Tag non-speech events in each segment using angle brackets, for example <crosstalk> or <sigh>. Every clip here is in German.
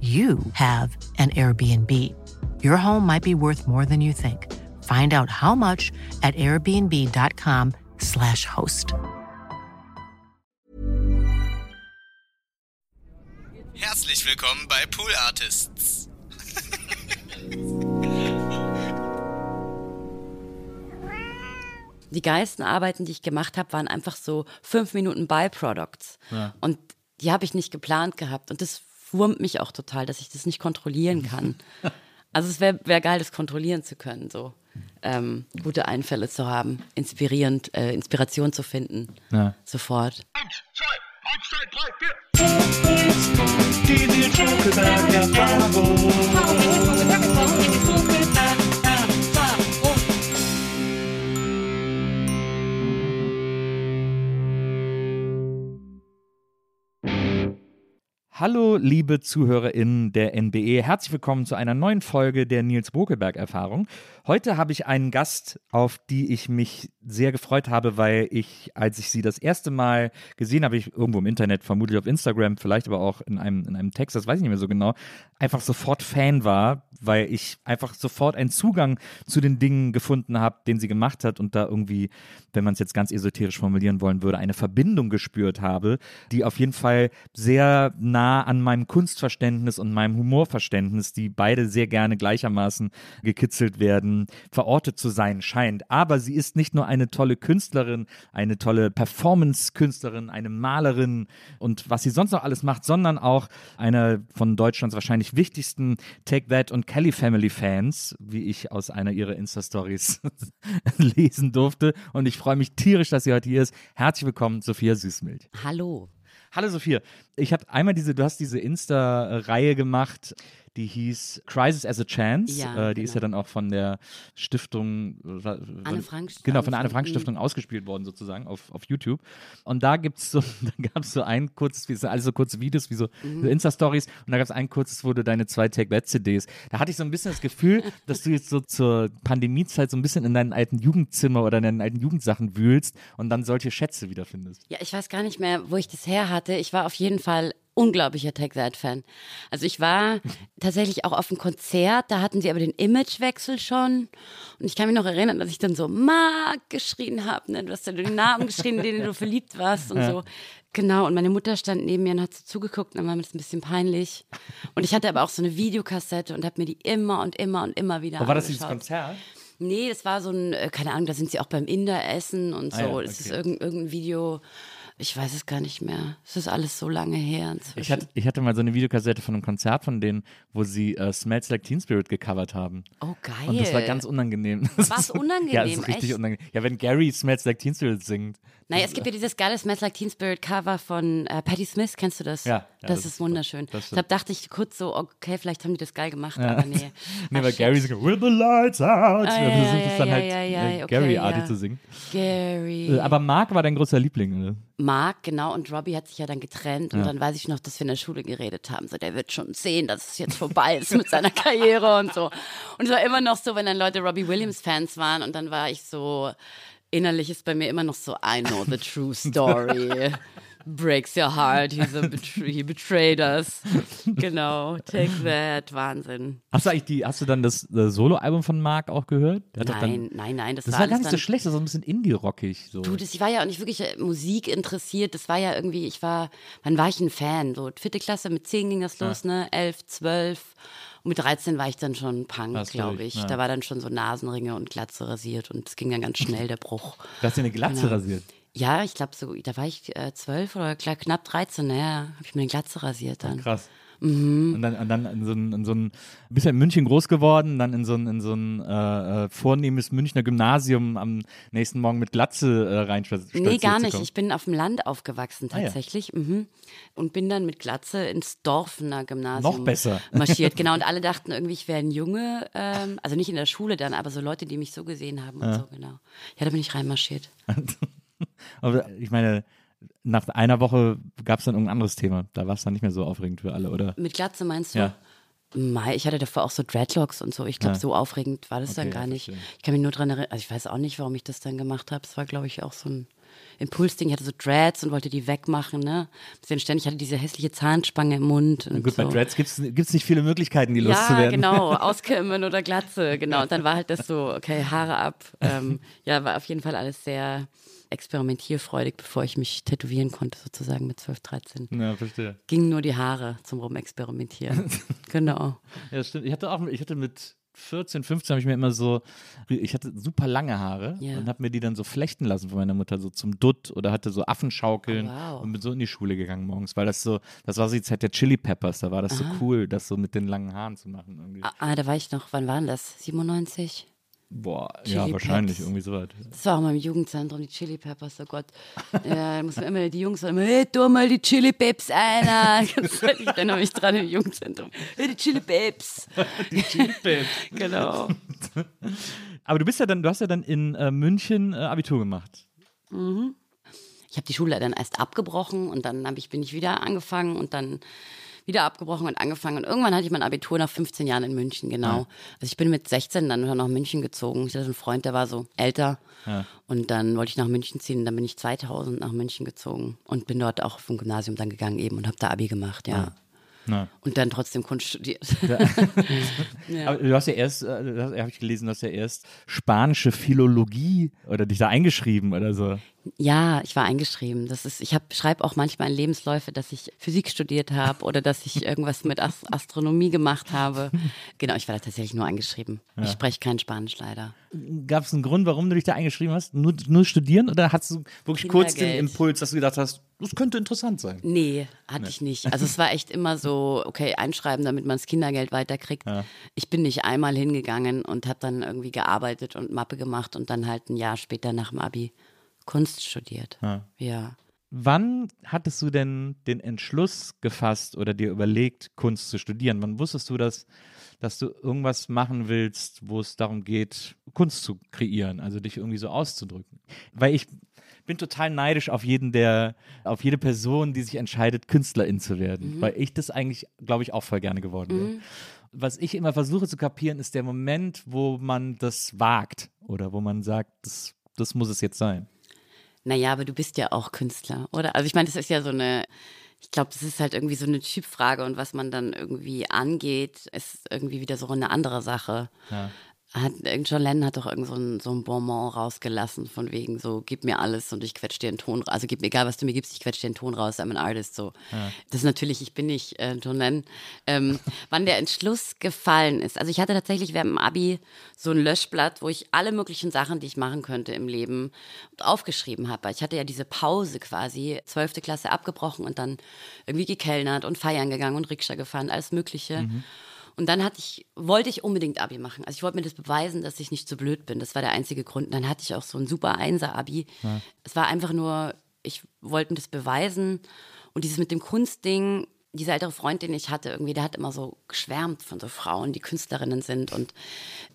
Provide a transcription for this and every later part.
you have an Airbnb. Your home might be worth more than you think. Find out how much at airbnb.com/slash host. Herzlich willkommen bei Pool Artists. die geilsten Arbeiten, die ich gemacht habe, waren einfach so fünf Minuten Byproducts. Ja. Und die habe ich nicht geplant gehabt. Und das wurmt mich auch total, dass ich das nicht kontrollieren kann. Also es wäre wär geil, das kontrollieren zu können, so ähm, gute Einfälle zu haben, inspirierend, äh, Inspiration zu finden, Ja. sofort. Hallo, liebe ZuhörerInnen der NBE. Herzlich willkommen zu einer neuen Folge der Nils Bokelberg-Erfahrung. Heute habe ich einen Gast, auf die ich mich sehr gefreut habe, weil ich, als ich sie das erste Mal gesehen habe, ich irgendwo im Internet, vermutlich auf Instagram, vielleicht aber auch in einem, in einem Text, das weiß ich nicht mehr so genau, einfach sofort Fan war, weil ich einfach sofort einen Zugang zu den Dingen gefunden habe, den sie gemacht hat und da irgendwie, wenn man es jetzt ganz esoterisch formulieren wollen würde, eine Verbindung gespürt habe, die auf jeden Fall sehr nah an meinem Kunstverständnis und meinem Humorverständnis, die beide sehr gerne gleichermaßen gekitzelt werden, verortet zu sein scheint. Aber sie ist nicht nur eine tolle Künstlerin, eine tolle Performance-Künstlerin, eine Malerin und was sie sonst noch alles macht, sondern auch eine von Deutschlands wahrscheinlich wichtigsten Take That und Kelly Family Fans, wie ich aus einer ihrer Insta-Stories <laughs> lesen durfte. Und ich freue mich tierisch, dass sie heute hier ist. Herzlich willkommen, Sophia Süßmilch. Hallo. Hallo Sophia, ich habe einmal diese, du hast diese Insta-Reihe gemacht, die hieß Crisis as a Chance. Ja, äh, die ist ja genau. dann auch von der Stiftung äh, Anne Frank- Genau, von der Anne Frank Frank- Stiftung ausgespielt worden sozusagen auf, auf YouTube. Und da gibt's so, <laughs> da gab es so ein kurzes, wie alles so kurze Videos, wie so, Mhm. so Insta-Stories. Und da gab es ein kurzes, wo du deine zwei Take-That-CDs. Da hatte ich so ein bisschen das Gefühl, <laughs> dass du jetzt so zur Pandemiezeit so ein bisschen in deinen alten Jugendzimmer oder in deinen alten Jugendsachen wühlst und dann solche Schätze wiederfindest. Ja, ich weiß gar nicht mehr, wo ich das her hatte. Ich war auf jeden Fall unglaublicher Take That Fan. Also ich war tatsächlich auch auf einem Konzert, da hatten sie aber den Imagewechsel schon und ich kann mich noch erinnern, dass ich dann so Mark geschrien habe, ne? du hast ja den Namen geschrien, in den du verliebt warst und so. Genau, und meine Mutter stand neben mir und hat so zugeguckt und dann war mir das ein bisschen peinlich. Und ich hatte aber auch so eine Videokassette und habe mir die immer und immer und immer wieder Aber war das dieses. Konzert? Nee, das war so ein, äh, keine Ahnung, da sind sie auch beim Inder essen und so. Ah ja, Das ist okay. irgendein, irgendein Video, ich weiß es gar nicht mehr. Es ist alles so lange her inzwischen. Ich hatte, ich hatte mal so eine Videokassette von einem Konzert von denen, wo sie äh, Smells Like Teen Spirit gecovert haben. oh, geil. Und das war ganz unangenehm. War's <laughs> ist- unangenehm, Ja, das ist richtig echt? unangenehm. Ja, wenn Gary Smells Like Teen Spirit singt. Naja, es gibt ja dieses geile Smells Like Teen Spirit Cover von äh, Patti Smith, kennst du das? Ja, ja, das, das ist ist wunderschön. Das. Deshalb dachte ich kurz so, okay, vielleicht haben die das geil gemacht, aber nee. <laughs> Nee, weil. Gary singt, With the lights out. Ah, ja, versucht ja, es dann ja, halt ja, ja, äh, okay, Gary-artig ja. zu singen. Gary. Äh, Aber Mark war dein großer Liebling. ne? Mark, genau, und Robbie hat sich ja dann getrennt und Ja. dann weiß ich noch, dass wir in der Schule geredet haben, so der wird schon sehen, dass es jetzt vorbei ist mit seiner Karriere und so. Und es war immer noch so, wenn dann Leute Robbie Williams Fans waren und dann war ich so, innerlich ist bei mir immer noch so, I know the true story. <laughs> breaks your heart, he's a betray he betrayed us. Genau, take that, Wahnsinn. Hast du eigentlich die, hast du dann das, das Soloalbum von Marc auch gehört? Hat Nein, dann, nein, nein, das, Das war war gar nicht so dann, schlecht, das war so ein bisschen Indie-rockig. So. Du, das, ich war ja auch nicht wirklich äh, Musik interessiert. Das war ja irgendwie, ich war, wann war ich ein Fan? So vierte Klasse, mit zehn ging das los, ne? Elf, zwölf. Und mit 13 war ich dann schon Punk, glaube ich. ja. Da war dann schon so Nasenringe und Glatze rasiert und es ging dann ganz schnell, der Bruch. Du hast dir eine Glatze Genau. rasiert. Ja, ich glaube so, da war ich äh, zwölf oder klar, knapp 13, naja, habe ich mir eine Glatze rasiert dann. Krass. Mhm. Und dann, und dann in so ein, in so ein, bist ja in München groß geworden, dann in so ein, in so ein äh, äh, vornehmes Münchner Gymnasium am nächsten Morgen mit Glatze äh, rein Nee, gar nicht. Ich bin auf dem Land aufgewachsen Ah, ja. tatsächlich. mhm. Und bin dann mit Glatze ins Dorfener Gymnasium Noch besser. marschiert. Genau, und <laughs> alle dachten irgendwie, ich wäre ein Junge. Ähm, also nicht in der Schule dann, aber so Leute, die mich so gesehen haben und so, genau. Ja, da bin ich reinmarschiert. <laughs> <laughs> Aber ich meine, nach einer Woche gab es dann irgendein anderes Thema. Da war es dann nicht mehr so aufregend für alle, oder? Mit Glatze meinst du? Ja. Mai, ich hatte davor auch so Dreadlocks und so. Ich glaube, Ja. so aufregend war das dann Okay, gar ja, nicht. Ich kann mich nur dran erinnern, also ich weiß auch nicht, warum ich das dann gemacht habe. Es war, glaube ich, auch so ein Impulsding. Ich hatte so Dreads und wollte die wegmachen, ne? Bisschen ständig, hatte diese hässliche Zahnspange im Mund. Und Gut, so. bei Dreads gibt es nicht viele Möglichkeiten, die Ja, loszuwerden. genau, <laughs> auskämmen oder Glatze, genau. Und dann war halt das so, okay, Haare ab. Ähm, ja, war auf jeden Fall alles sehr experimentierfreudig, bevor ich mich tätowieren konnte, sozusagen mit 12, 13. Ja, verstehe. Gingen nur die Haare zum Rumexperimentieren. <laughs> genau. Ja, stimmt. Ich hatte auch, ich hatte mit 14, 15 habe ich mir immer so, ich hatte super lange Haare Ja. und habe mir die dann so flechten lassen von meiner Mutter, so zum Dutt oder hatte so Affenschaukeln Oh, wow. und bin so in die Schule gegangen morgens, weil das so, das war so die Zeit der Chili Peppers, da war das so cool, das so mit den langen Haaren zu machen irgendwie. Ah, ah, da war ich noch, wann war denn das? 97? Boah, Chili ja, wahrscheinlich Peps. irgendwie sowas. Das war auch mal im Jugendzentrum, die Chili Peppers, oh Gott. Ja, da muss man immer, die Jungs sagen hey, tu mal die Chili Peps einer. <laughs> Ich erinnere mich dran im Jugendzentrum. Hey, die Chili Peps. <laughs> Die Chili Peps. <laughs> Genau. Aber du bist ja dann, du hast ja dann in äh, München äh, Abitur gemacht. Ich habe die Schule dann erst abgebrochen und dann ich, bin ich wieder angefangen und dann wieder abgebrochen und angefangen. Und irgendwann hatte ich mein Abitur nach 15 Jahren in München, genau. Also ich bin mit 16 dann nach München gezogen. Ich hatte einen Freund, der war so älter. Und dann wollte ich nach München ziehen und dann bin ich 2000 nach München gezogen und bin dort auch vom Gymnasium dann gegangen eben und habe da Abi gemacht, ja. Na. Und dann trotzdem Kunst studiert. <laughs> <laughs> Aber du hast ja erst, äh, habe ich gelesen, du hast ja erst spanische Philologie oder dich da eingeschrieben oder so. Ja, ich war eingeschrieben. Das ist, ich schreibe auch manchmal in Lebensläufe, dass ich Physik studiert habe oder dass ich irgendwas mit As Astronomie gemacht habe. Genau, ich war da tatsächlich nur eingeschrieben. Ich spreche kein Spanisch leider. Gab es einen Grund, warum du dich da eingeschrieben hast? Nur, nur studieren oder hast du wirklich kurz den. Impuls, dass du gedacht hast, das könnte interessant sein? Nee, hatte ich nicht. Also es war echt immer so, okay, einschreiben, damit man das Kindergeld weiterkriegt. Ich bin nicht einmal hingegangen und habe dann irgendwie gearbeitet und Mappe gemacht und dann halt ein Jahr später nach dem Abi Kunst studiert. ja. Wann hattest du denn den Entschluss gefasst oder dir überlegt, Kunst zu studieren? Wann wusstest du das, dass du irgendwas machen willst, wo es darum geht, Kunst zu kreieren, also dich irgendwie so auszudrücken? Weil ich bin total neidisch auf jeden, der, auf jede Person, die sich entscheidet, Künstlerin zu werden, weil ich das eigentlich, glaube ich, auch voll gerne geworden wäre. Was ich immer versuche zu kapieren, ist der Moment, wo man das wagt oder wo man sagt, das, das muss es jetzt sein. Naja, aber du bist ja auch Künstler, oder? Also ich meine, das ist ja so eine, ich glaube, das ist halt irgendwie so eine Typfrage und was man dann irgendwie angeht, ist irgendwie wieder so eine andere Sache. Hat, John Lennon hat doch irgend so ein, so ein Bonbon rausgelassen, von wegen so, gib mir alles und ich quetsch dir einen Ton raus. Also gib mir egal, was du mir gibst, ich quetsch dir einen Ton raus, I'm an artist. So. Das ist natürlich, ich bin nicht äh, John Lennon. Ähm, <laughs> wann der Entschluss gefallen ist. Also ich hatte tatsächlich während dem Abi so ein Löschblatt, wo ich alle möglichen Sachen, die ich machen könnte im Leben, aufgeschrieben habe. Ich hatte ja diese Pause quasi, zwölfte Klasse abgebrochen und dann irgendwie gekellnert und feiern gegangen und Rikscha gefahren, alles Mögliche. Und dann hatte ich, wollte ich unbedingt Abi machen. Also ich wollte mir das beweisen, dass ich nicht so blöd bin. Das war der einzige Grund. Und dann hatte ich auch so ein super Einser-Abi. Es war einfach nur, ich wollte mir das beweisen. Und dieses mit dem Kunstding, dieser ältere Freund, den ich hatte, irgendwie, der hat immer so geschwärmt von so Frauen, die Künstlerinnen sind. Und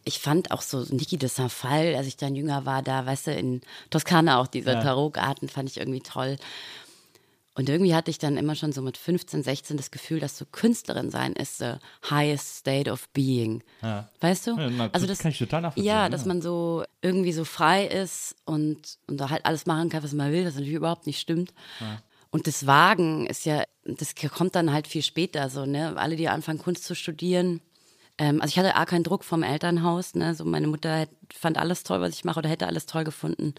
ich fand auch so Niki de Saint-Phal, als ich dann jünger war, da, weißt du, in Toskana auch dieser Tarotgarten, fand ich irgendwie toll. Und irgendwie hatte ich dann immer schon so mit 15, 16 das Gefühl, dass so Künstlerin sein ist the highest state of being. Weißt du? Ja, na, das kann ich total nachvollziehen, Ja, ja. dass man so irgendwie so frei ist und, und da halt alles machen kann, was man will, was natürlich überhaupt nicht stimmt. Und das Wagen ist ja, das kommt dann halt viel später so, ne? Alle, die anfangen, Kunst zu studieren. Ähm, also ich hatte auch keinen Druck vom Elternhaus, ne? So meine Mutter fand alles toll, was ich mache oder hätte alles toll gefunden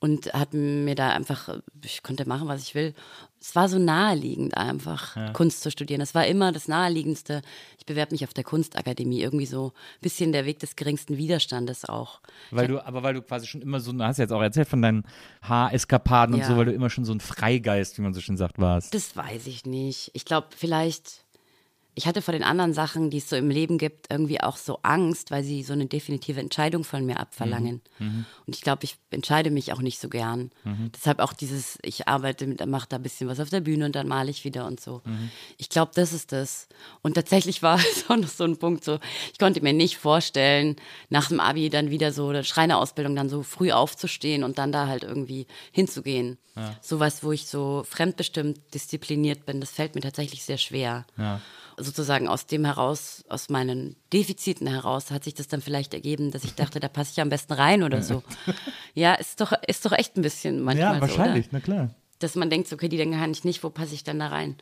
und hat mir da einfach, ich konnte machen, was ich will. Es war so naheliegend einfach, ja. Kunst zu studieren. Das war immer das Naheliegendste. Ich bewerbe mich auf der Kunstakademie, irgendwie so ein bisschen der Weg des geringsten Widerstandes auch. Weil du, aber weil du quasi schon immer so, du hast ja jetzt auch erzählt von deinen Haareskapaden ja. und so, weil du immer schon so ein Freigeist, wie man so schön sagt, warst. Das weiß ich nicht. Ich glaube, vielleicht ich hatte vor den anderen Sachen, die es so im Leben gibt, irgendwie auch so Angst, weil sie so eine definitive Entscheidung von mir abverlangen. Mhm. mhm. Und ich glaube, ich entscheide mich auch nicht so gern. Mhm. Deshalb auch dieses, ich arbeite mache da ein bisschen was auf der Bühne und dann male ich wieder und so. Mhm. Ich glaube, das ist das. Und tatsächlich war <laughs> es auch noch so ein Punkt, so, ich konnte mir nicht vorstellen, nach dem Abi dann wieder so, der Schreinerausbildung dann so früh aufzustehen und dann da halt irgendwie hinzugehen. Ja. Sowas, wo ich so fremdbestimmt diszipliniert bin, das fällt mir tatsächlich sehr schwer. Ja sozusagen aus dem heraus, aus meinen Defiziten heraus, hat sich das dann vielleicht ergeben, dass ich dachte, da passe ich am besten rein oder so. <laughs> ja, ist doch, ist doch echt ein bisschen manchmal Ja, wahrscheinlich, so, na klar. Dass man denkt, okay, die denken kann ich nicht, wo passe ich dann da rein?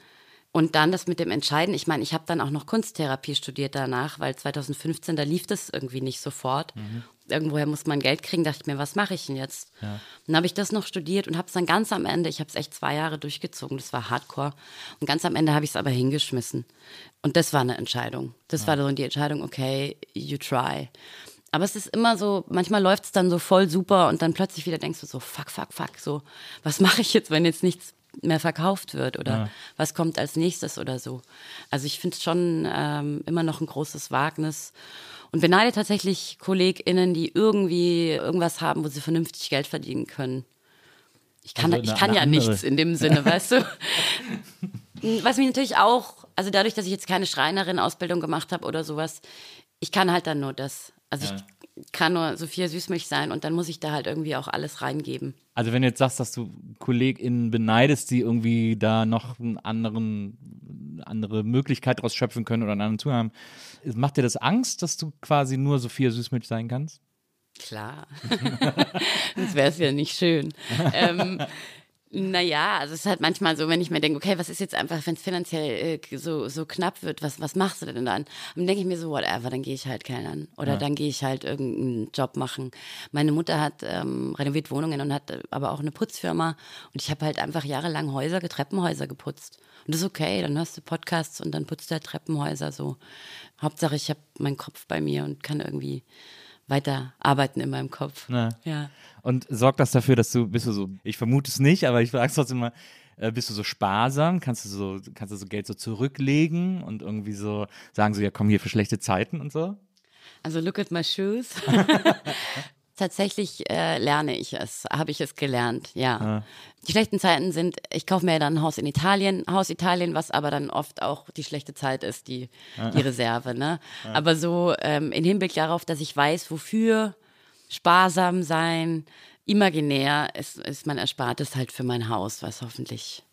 Und dann das mit dem Entscheiden. Ich meine, ich habe dann auch noch Kunsttherapie studiert danach, weil 2015, da lief das irgendwie nicht sofort. Mhm. Irgendwoher muss man Geld kriegen, dachte ich mir, was mache ich denn jetzt? Ja. Dann habe ich das noch studiert und habe es dann ganz am Ende, ich habe es echt zwei Jahre durchgezogen, das war hardcore. Und ganz am Ende habe ich es aber hingeschmissen. Und das war eine Entscheidung. Das ja. war so die Entscheidung, okay, you try. Aber es ist immer so, manchmal läuft es dann so voll super und dann plötzlich wieder denkst du so, fuck, fuck, fuck, so, was mache ich jetzt, wenn jetzt nichts mehr verkauft wird oder ja. was kommt als nächstes oder so. Also ich finde es schon ähm, immer noch ein großes Wagnis und beneide tatsächlich KollegInnen, die irgendwie irgendwas haben, wo sie vernünftig Geld verdienen können. Ich kann, also ich kann ja andere. nichts in dem Sinne, <laughs> weißt du? Was mich natürlich auch, also dadurch, dass ich jetzt keine Schreinerin-Ausbildung gemacht habe oder sowas, ich kann halt dann nur das. Also ja. ich kann nur Sophia Süßmilch sein und dann muss ich da halt irgendwie auch alles reingeben. Also wenn du jetzt sagst, dass du KollegInnen beneidest, die irgendwie da noch einen anderen, andere Möglichkeit daraus schöpfen können oder einen anderen Zugang haben, macht dir das Angst, dass du quasi nur Sophia Süßmilch sein kannst? Klar. <laughs> Sonst wäre es ja nicht schön. ähm, naja, also es ist halt manchmal so, wenn ich mir denke, okay, was ist jetzt einfach, wenn es finanziell äh, so, so knapp wird, was, was machst du denn dann? dann denke ich mir so, whatever, dann gehe ich halt kellnern oder ja. dann gehe ich halt irgendeinen Job machen. Meine Mutter hat ähm, renoviert Wohnungen und hat aber auch eine Putzfirma und ich habe halt einfach jahrelang Häuser, Treppenhäuser geputzt. Und das ist okay, dann hörst du Podcasts und dann putzt du halt Treppenhäuser so. Hauptsache, ich habe meinen Kopf bei mir und kann irgendwie weiter arbeiten in meinem Kopf. Ja. ja. Und sorgt das dafür, dass du, bist du so, ich vermute es nicht, aber ich frage es trotzdem mal, äh, bist du so sparsam? Kannst du so, kannst du so Geld so zurücklegen und irgendwie so sagen so, ja komm hier für schlechte Zeiten und so? Also look at my shoes. <laughs> <laughs> Tatsächlich äh, lerne ich es, habe ich es gelernt, ja. ja. Die schlechten Zeiten sind, ich kaufe mir dann ein Haus in Italien, Haus Italien, was aber dann oft auch die schlechte Zeit ist, die, ja. die Reserve. Ne? Ja. Aber so ähm, im Hinblick darauf, dass ich weiß, wofür sparsam sein, imaginär ist, ist mein Erspartes halt für mein Haus, was hoffentlich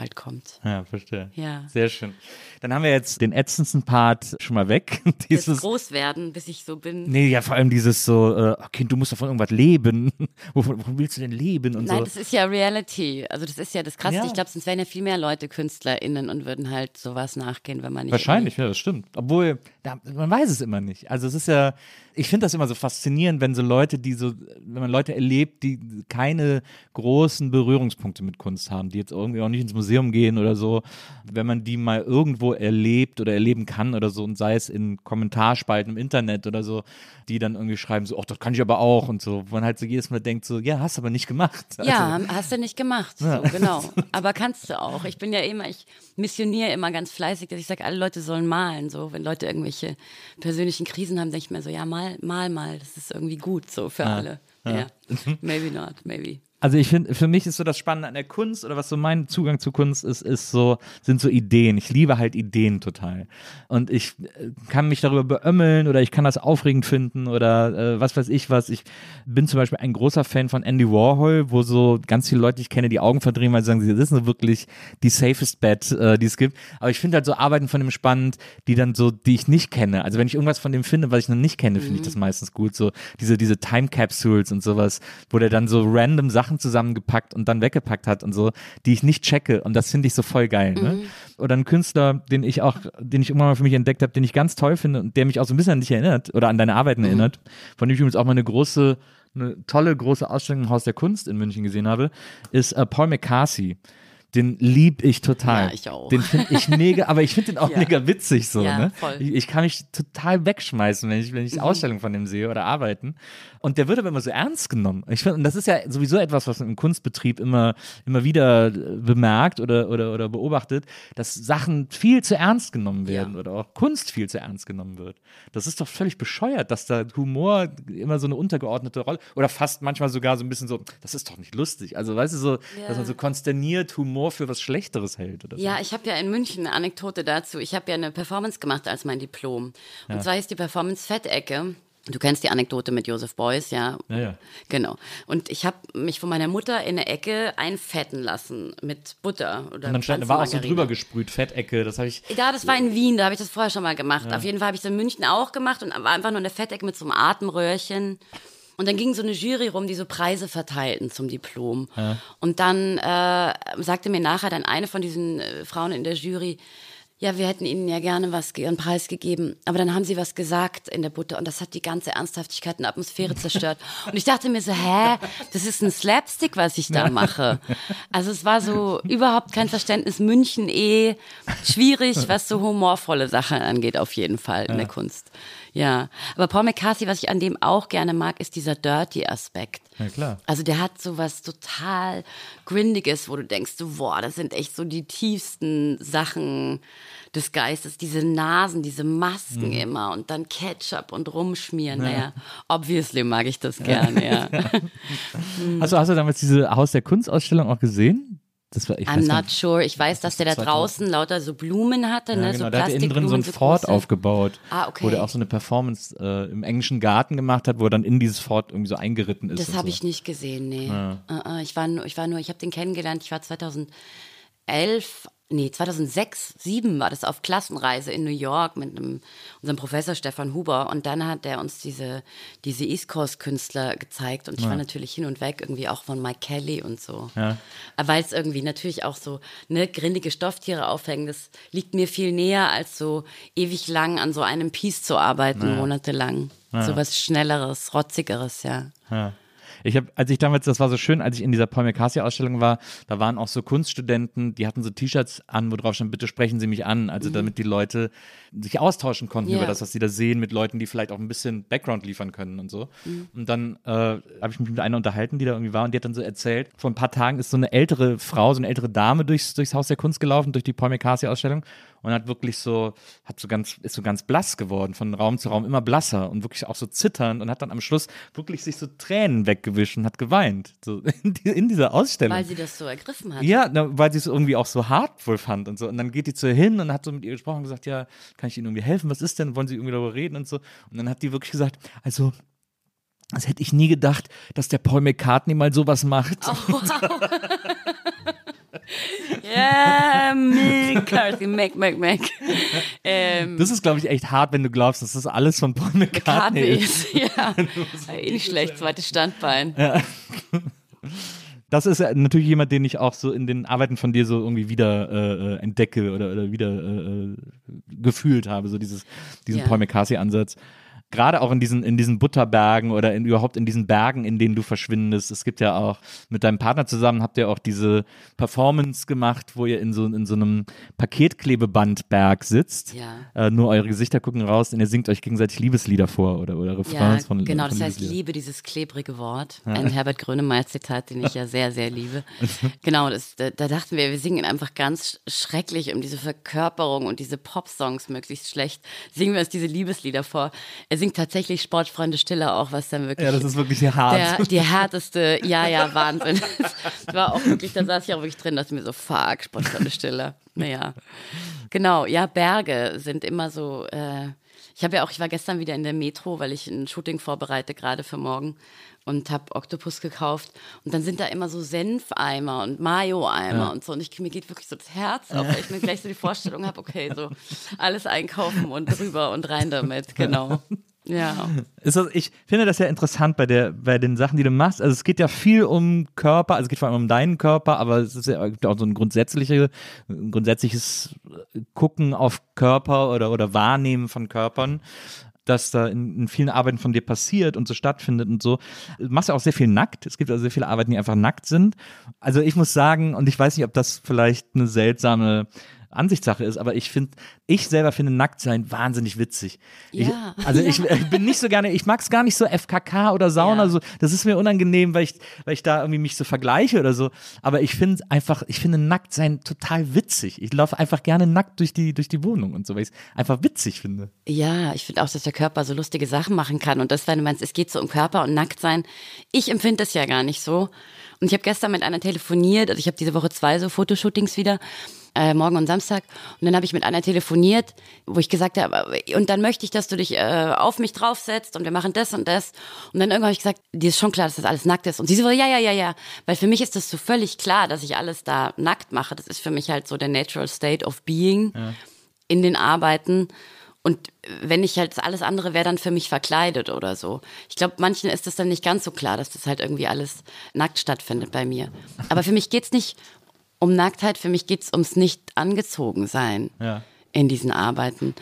bald kommt. Ja, verstehe. Ja. Sehr schön. Dann haben wir jetzt den ätzendsten Part schon mal weg. <laughs> dieses groß werden, bis ich so bin. Nee, ja, vor allem dieses so, äh, Kind, du musst davon irgendwas leben. <laughs> wovon, wovon, willst du denn leben und Nein, so. das ist ja Reality. Also das ist ja das Krasse. Ja. Ich glaube, sonst wären ja viel mehr Leute KünstlerInnen und würden halt sowas nachgehen, wenn man nicht. Wahrscheinlich, ja, das stimmt. Obwohl, da, man weiß es immer nicht. Also es ist ja, ich finde das immer so faszinierend, wenn so Leute, die so, wenn man Leute erlebt, die keine großen Berührungspunkte mit Kunst haben, die jetzt irgendwie auch nicht ins Museum gehen oder so, wenn man die mal irgendwo erlebt oder erleben kann oder so und sei es in Kommentarspalten im Internet oder so, die dann irgendwie schreiben so, ach, das kann ich aber auch und so, wo man halt so jedes Mal denkt so, ja, hast aber nicht gemacht. <laughs> Ja, also, hast du nicht gemacht, so, ja. <laughs> genau. Aber kannst du auch. Ich bin ja immer, ich missioniere immer ganz fleißig, dass ich sage, alle Leute sollen malen, so, wenn Leute irgendwelche persönlichen Krisen haben, denke ich mir so, ja, mal, mal, mal, das ist irgendwie gut so für ja. alle. Ja. ja. maybe not, maybe. Also ich finde, für mich ist so das Spannende an der Kunst oder was so mein Zugang zu Kunst ist, ist so, sind so Ideen. Ich liebe halt Ideen total. Und ich äh, kann mich darüber beömmeln oder ich kann das aufregend finden oder äh, was weiß ich was. Ich bin zum Beispiel ein großer Fan von Andy Warhol, wo so ganz viele Leute, ich kenne, die Augen verdrehen, weil sie sagen, das ist wirklich die safest bet, äh, die es gibt. Aber ich finde halt so Arbeiten von dem spannend, die dann so, die ich nicht kenne. Also wenn ich irgendwas von dem finde, was ich noch nicht kenne, finde ich das mhm. meistens gut. So diese, diese Time Capsules und sowas, wo der dann so random Sachen Sachen zusammengepackt und dann weggepackt hat und so, die ich nicht checke und das finde ich so voll geil. Ne? Mhm. Oder ein Künstler, den ich auch, den ich irgendwann mal für mich entdeckt habe, den ich ganz toll finde und der mich auch so ein bisschen an dich erinnert oder an deine Arbeiten Mhm. erinnert, von dem ich übrigens auch mal eine große, eine tolle große Ausstellung im Haus der Kunst in München gesehen habe, ist äh, Paul McCarthy. Den lieb ich total. Ja, ich auch. Den finde ich mega, aber ich finde den auch <laughs> Ja. mega witzig so. Ja, ne? voll. Mhm. Ich, ich kann mich total wegschmeißen, wenn ich, wenn ich Ausstellungen von dem sehe oder arbeiten. Und der wird aber immer so ernst genommen. Ich finde, und das ist ja sowieso etwas, was man im Kunstbetrieb immer, immer wieder äh, bemerkt oder, oder, oder beobachtet, dass Sachen viel zu ernst genommen werden Ja. oder auch Kunst viel zu ernst genommen wird. Das ist doch völlig bescheuert, dass da Humor immer so eine untergeordnete Rolle oder fast manchmal sogar so ein bisschen so, das ist doch nicht lustig. Also weißt du so, dass man so konsterniert Humor für was Schlechteres hält oder so. Ja, ich habe ja in München eine Anekdote dazu. Ich habe ja eine Performance gemacht als mein Diplom. Und zwar ist die Performance Fettecke. Du kennst die Anekdote mit Joseph Beuys, ja? Ja, ja. Genau. Und ich habe mich von meiner Mutter in eine Ecke einfetten lassen mit Butter oder Und dann stand, war auch so drüber gesprüht, Fettecke, das habe ich. Ja, das war in Wien, da habe ich das vorher schon mal gemacht. Auf jeden Fall habe ich das in München auch gemacht und war einfach nur eine Fettecke mit so einem Atemröhrchen. Und dann ging so eine Jury rum, die so Preise verteilten zum Diplom. Und dann äh, sagte mir nachher dann eine von diesen äh, Frauen in der Jury, ja, wir hätten Ihnen ja gerne was, einen Preis gegeben. Aber dann haben Sie was gesagt in der Butter und das hat die ganze Ernsthaftigkeit und Atmosphäre zerstört. <laughs> Und ich dachte mir so, hä, das ist ein Slapstick, was ich da mache. Also es war so überhaupt kein Verständnis. München eh schwierig, was so humorvolle Sachen angeht, auf jeden Fall in der Kunst. Ja, aber Paul McCarthy, was ich an dem auch gerne mag, ist dieser Dirty-Aspekt. Ja, klar. Also der hat so was total Grindiges, wo du denkst, so, boah, das sind echt so die tiefsten Sachen des Geistes. Diese Nasen, diese Masken Mhm. immer und dann Ketchup und rumschmieren. Naja, obviously mag ich das gerne, ja. <laughs> Also hast du damals diese Haus der Kunstausstellung auch gesehen? Das war, ich I'm not nicht. sure. Ich weiß, dass der da 2000. draußen lauter so Blumen hatte, Ja, ne? genau, so der hatte innen drin so ein Fort aufgebaut, Ah, okay. wo der auch so eine Performance äh, im englischen Garten gemacht hat, wo er dann in dieses Fort irgendwie so eingeritten ist. Das habe so. ich nicht gesehen, nee. Äh, äh, Ich war nur, ich war nur, ich habe den kennengelernt, ich war 2011, nee, 2006, 2007 war das auf Klassenreise in New York mit einem, unserem Professor Stefan Huber und dann hat er uns diese, diese East Coast Künstler gezeigt und ich war natürlich hin und weg, irgendwie auch von Mike Kelly und so. Ja. Weil es irgendwie natürlich auch so, ne, grindige Stofftiere aufhängen, das liegt mir viel näher, als so ewig lang an so einem Piece zu arbeiten, monatelang. So was Schnelleres, Rotzigeres, ja. Ja. Ich habe, als ich damals, das war so schön, als ich in dieser Paul McCarthy-Ausstellung war, da waren auch so Kunststudenten, die hatten so T-Shirts an, wo drauf stand, bitte sprechen Sie mich an. Also damit die Leute sich austauschen konnten Ja. über das, was sie da sehen, mit Leuten, die vielleicht auch ein bisschen Background liefern können und so. Und dann äh, habe ich mich mit einer unterhalten, die da irgendwie war und die hat dann so erzählt, vor ein paar Tagen ist so eine ältere Frau, so eine ältere Dame durchs, durchs Haus der Kunst gelaufen, durch die Paul McCarthy-Ausstellung und hat wirklich so, hat so ganz, ist so ganz blass geworden, von Raum zu Raum immer blasser und wirklich auch so zitternd und hat dann am Schluss wirklich sich so Tränen weggewischt und hat geweint. So <laughs> in, die, in dieser Ausstellung. Weil sie das so ergriffen hat. Ja, na, weil sie es irgendwie auch so hart wohl fand und so. Und dann geht die zu ihr hin und hat so mit ihr gesprochen und gesagt, ja, kann ich Ihnen irgendwie helfen? Was ist denn? Wollen Sie irgendwie darüber reden und so? Und dann hat die wirklich gesagt, also, das hätte ich nie gedacht, dass der Paul McCartney mal sowas macht. <laughs> <laughs> Ja, McCarthy, Mac, Mac, Mac. Ähm, Das ist, glaube ich, echt hart, wenn du glaubst, dass das alles von Paul McCartney McCartney ist. <laughs> ja. Eh nicht schlecht, zweites Standbein. Das ist ja natürlich jemand, den ich auch so in den Arbeiten von dir so irgendwie wieder äh, äh, entdecke oder, oder wieder äh, äh, gefühlt habe, so dieses, diesen Ja. Paul McCarthy-Ansatz. Gerade auch in diesen, in diesen Butterbergen oder in, überhaupt in diesen Bergen, in denen du verschwindest. Es gibt ja auch mit deinem Partner zusammen habt ihr auch diese Performance gemacht, wo ihr in so, in so einem Paketklebebandberg sitzt. Ja. Äh, nur eure Gesichter gucken raus und ihr singt euch gegenseitig Liebeslieder vor oder, oder Ja, Refrains von genau, von das heißt, liebe dieses klebrige Wort. Ein Herbert Grönemeyer-Zitat, den ich ja sehr, sehr liebe. <laughs> Genau, das, da, da dachten wir, wir singen einfach ganz schrecklich um diese Verkörperung und diese Popsongs möglichst schlecht. Singen wir uns diese Liebeslieder vor. Er singt tatsächlich Sportfreunde Stiller auch, was dann wirklich Ja, das ist wirklich hart. der, die härteste, ja, ja, Wahnsinn. <laughs> Das war auch wirklich, da saß ich auch wirklich drin, dachte mir so, fuck, Sportstunde Stille. Naja. Genau, ja, Berge sind immer so, äh, ich habe ja auch, ich war gestern wieder in der Metro, weil ich ein Shooting vorbereite, gerade für morgen und habe Oktopus gekauft und dann sind da immer so Senfeimer und Mayo-Eimer und so und ich, mir geht wirklich so das Herz auf, weil ich mir gleich so die Vorstellung habe, okay, so <laughs> alles einkaufen und drüber und rein damit, genau. <laughs> Ja. Das, ich finde das ja interessant bei, der, bei den Sachen, die du machst. Also es geht ja viel um Körper, also es geht vor allem um deinen Körper, aber es ist ja auch so ein, grundsätzliche, ein grundsätzliches Gucken auf Körper oder, oder Wahrnehmen von Körpern dass da in, in, vielen Arbeiten von dir passiert und so stattfindet und so. Du machst ja auch sehr viel nackt. Es gibt also sehr viele Arbeiten, die einfach nackt sind. Also ich muss sagen, und ich weiß nicht, ob das vielleicht eine seltsame Ansichtssache ist, aber ich finde, ich selber finde Nacktsein wahnsinnig witzig. Ja. Ich, also ja. Ich, ich, bin nicht so gerne, ich mag es gar nicht so FKK oder Sauna, ja. so, das ist mir unangenehm, weil ich, weil ich da irgendwie mich so vergleiche oder so. Aber ich finde einfach, ich finde Nacktsein total witzig. Ich laufe einfach gerne nackt durch die, durch die Wohnung und so, weil ich es einfach witzig finde. Ja, ich finde auch, dass der Körper so lustige Sachen machen kann. Und das, wenn du meinst, es geht so um Körper und Nacktsein. Ich empfinde das ja gar nicht so. Und ich habe gestern mit einer telefoniert, also ich habe diese Woche zwei so Fotoshootings wieder äh, morgen und Samstag. Und dann habe ich mit einer telefoniert, wo ich gesagt habe, und dann möchte ich, dass du dich äh, auf mich draufsetzt und wir machen das und das. Und dann irgendwann habe ich gesagt, dir ist schon klar, dass das alles nackt ist. Und sie so, ja, ja, ja, ja. Weil für mich ist das so völlig klar, dass ich alles da nackt mache. Das ist für mich halt so der natural state of being ja. in den Arbeiten. Und wenn ich halt alles andere wäre dann für mich verkleidet oder so. Ich glaube, manchen ist das dann nicht ganz so klar, dass das halt irgendwie alles nackt stattfindet bei mir. Aber für mich geht's nicht um Nacktheit, für mich geht's ums nicht angezogen sein ja. in diesen Arbeiten.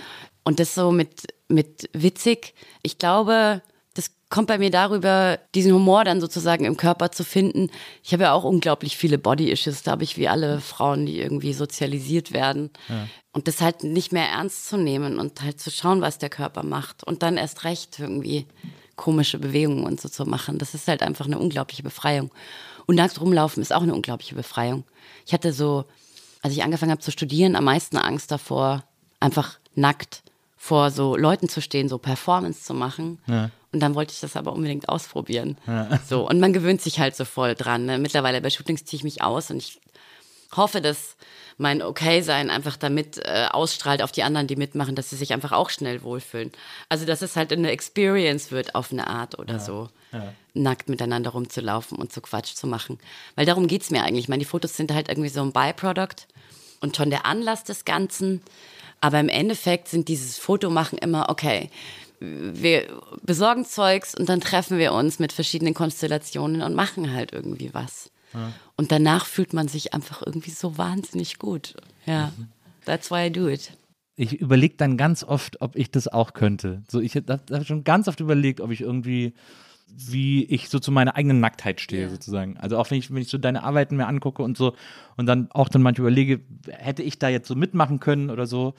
Und das so mit, mit witzig, ich glaube, das kommt bei mir darüber, diesen Humor dann sozusagen im Körper zu finden. Ich habe ja auch unglaublich viele Body-Issues, glaube ich, wie alle Frauen, die irgendwie sozialisiert werden. Ja. Und das halt nicht mehr ernst zu nehmen und halt zu schauen, was der Körper macht. Und dann erst recht irgendwie komische Bewegungen und so zu machen. Das ist halt einfach eine unglaubliche Befreiung. Und nackt rumlaufen ist auch eine unglaubliche Befreiung. Ich hatte so, als ich angefangen habe zu studieren, am meisten Angst davor, einfach nackt vor so Leuten zu stehen, so Performance zu machen. Ja. Und dann wollte ich das aber unbedingt ausprobieren. Ja. So, und man gewöhnt sich halt so voll dran. Ne? Mittlerweile bei Shootings ziehe ich mich aus und ich hoffe, dass mein Okay-Sein einfach damit äh, ausstrahlt auf die anderen, die mitmachen, dass sie sich einfach auch schnell wohlfühlen. Also, dass es halt eine Experience wird auf eine Art oder Ja. so. Ja. Nackt miteinander rumzulaufen und so Quatsch zu machen. Weil darum geht's mir eigentlich. Ich meine, die Fotos sind halt irgendwie so ein Byproduct und schon der Anlass des Ganzen. Aber im Endeffekt sind dieses Fotomachen immer, okay, wir besorgen Zeugs und dann treffen wir uns mit verschiedenen Konstellationen und machen halt irgendwie was. Und danach fühlt man sich einfach irgendwie so wahnsinnig gut. Ja, that's why I do it. Ich überlege dann ganz oft, ob ich das auch könnte. So, ich habe hab schon ganz oft überlegt, ob ich irgendwie, wie ich so zu meiner eigenen Nacktheit stehe, Ja. sozusagen. Also auch wenn ich, wenn ich so deine Arbeiten mir angucke und so und dann auch dann manchmal überlege, hätte ich da jetzt so mitmachen können oder so.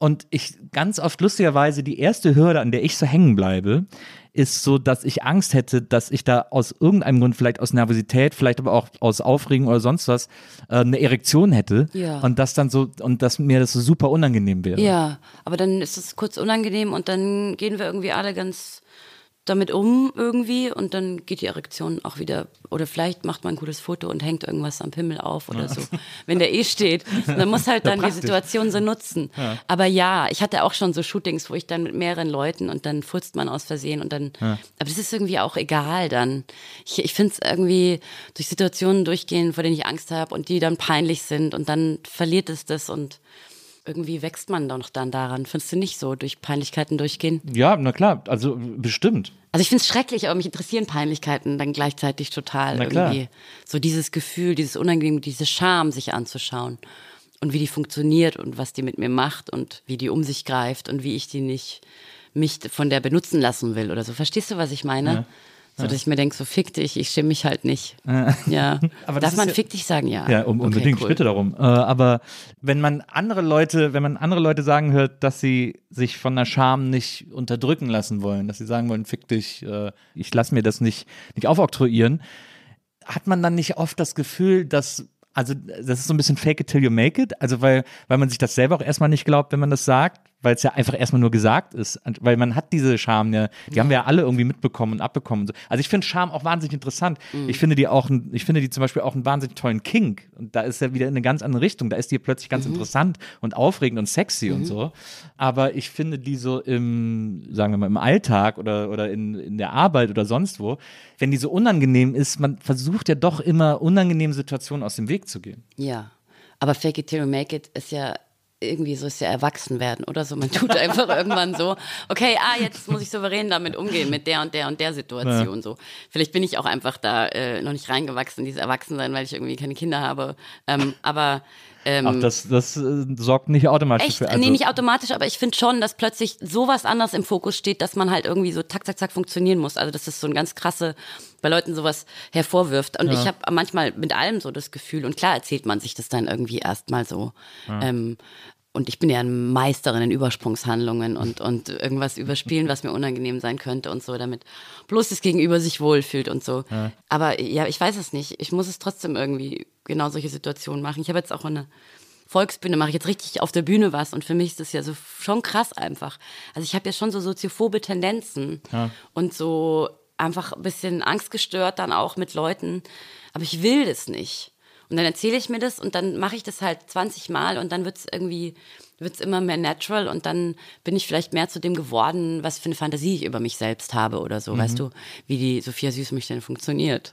Und ich ganz oft lustigerweise die erste Hürde, an der ich so hängen bleibe, ist so, dass ich Angst hätte, dass ich da aus irgendeinem Grund, vielleicht aus Nervosität, vielleicht aber auch aus Aufregung oder sonst was, äh, eine Erektion hätte. Ja. Und das dann so, und dass mir das so super unangenehm wäre. Ja, aber dann ist es kurz unangenehm und dann gehen wir irgendwie alle ganz damit um irgendwie und dann geht die Erektion auch wieder oder vielleicht macht man ein gutes Foto und hängt irgendwas am Pimmel auf oder so, <laughs> wenn der eh steht. Und dann muss halt dann die praktisch. Situation so nutzen. Aber ja, ich hatte auch schon so Shootings, wo ich dann mit mehreren Leuten und dann furzt man aus Versehen und dann, aber das ist irgendwie auch egal dann. Ich, ich finde es irgendwie durch Situationen durchgehen, vor denen ich Angst habe und die dann peinlich sind und dann verliert es das und irgendwie wächst man doch dann daran. Findest du nicht so, durch Peinlichkeiten durchgehen? Ja, na klar, also bestimmt. Also ich finde es schrecklich, aber mich interessieren Peinlichkeiten dann gleichzeitig total Na klar. irgendwie. So dieses Gefühl, dieses Unangenehm, diese Scham sich anzuschauen. Und wie die funktioniert und was die mit mir macht und wie die um sich greift und wie ich die nicht mich von der benutzen lassen will oder so. Verstehst du, was ich meine? So, dass ich mir denke, so fick dich, ich schäme mich halt nicht. Ja. <laughs> Aber Darf man ja- fick dich sagen? Ja. Ja, um, Okay, unbedingt, ich cool. bitte darum. Äh, aber wenn man andere Leute, wenn man andere Leute sagen hört, dass sie sich von der Scham nicht unterdrücken lassen wollen, dass sie sagen wollen, fick dich, äh, ich lasse mir das nicht, nicht aufoktroyieren, hat man dann nicht oft das Gefühl, dass also das ist so ein bisschen fake it till you make it, also weil, weil man sich das selber auch erstmal nicht glaubt, wenn man das sagt, weil es ja einfach erstmal nur gesagt ist, weil man hat diese Scham ja, die haben wir ja alle irgendwie mitbekommen und abbekommen. und So. Also ich finde Scham auch wahnsinnig interessant. Ich finde die auch, ein- ich finde die zum Beispiel auch einen wahnsinnig tollen Kink und da ist ja wieder in eine ganz andere Richtung, da ist die plötzlich ganz interessant und aufregend und sexy und so. Aber ich finde die so im, sagen wir mal, im Alltag oder, oder in, in der Arbeit oder sonst wo, wenn die so unangenehm ist, man versucht ja doch immer unangenehme Situationen aus dem Weg zu gehen. Ja, aber Fake it till you make it ist ja irgendwie so ist ja erwachsen werden oder so. Man <laughs> tut einfach irgendwann so, okay, ah, jetzt muss ich souverän damit umgehen, mit der und der und der Situation ja. so. Vielleicht bin ich auch einfach da äh, noch nicht reingewachsen, dieses Erwachsensein, weil ich irgendwie keine Kinder habe. Ähm, aber ähm, Ach, das, das äh, sorgt nicht automatisch echt? für. Also nee, nicht automatisch, aber ich finde schon, dass plötzlich sowas anders im Fokus steht, dass man halt irgendwie so zack, zack, zack funktionieren muss. Also das ist so ein ganz krasse, bei Leuten sowas hervorwirft. Und ja. ich habe manchmal mit allem so das Gefühl, und klar erzählt man sich das dann irgendwie erstmal so. Ja. Ähm, und ich bin ja eine Meisterin in Übersprungshandlungen und, und irgendwas überspielen, was mir unangenehm sein könnte und so, damit bloß das Gegenüber sich wohlfühlt und so. Ja. Aber ja, ich weiß es nicht. Ich muss es trotzdem irgendwie genau solche Situationen machen. Ich habe jetzt auch eine Volksbühne, mache ich jetzt richtig auf der Bühne was und für mich ist das ja so schon krass einfach. Also ich habe ja schon so soziophobe Tendenzen ja. und so einfach ein bisschen angstgestört dann auch mit Leuten, aber ich will das nicht. Und dann erzähle ich mir das und dann mache ich das halt 20 Mal und dann wird es irgendwie, wird es immer mehr natural und dann bin ich vielleicht mehr zu dem geworden, was für eine Fantasie ich über mich selbst habe oder so. Mhm. Weißt du, wie die Sophia Süßmilch denn funktioniert.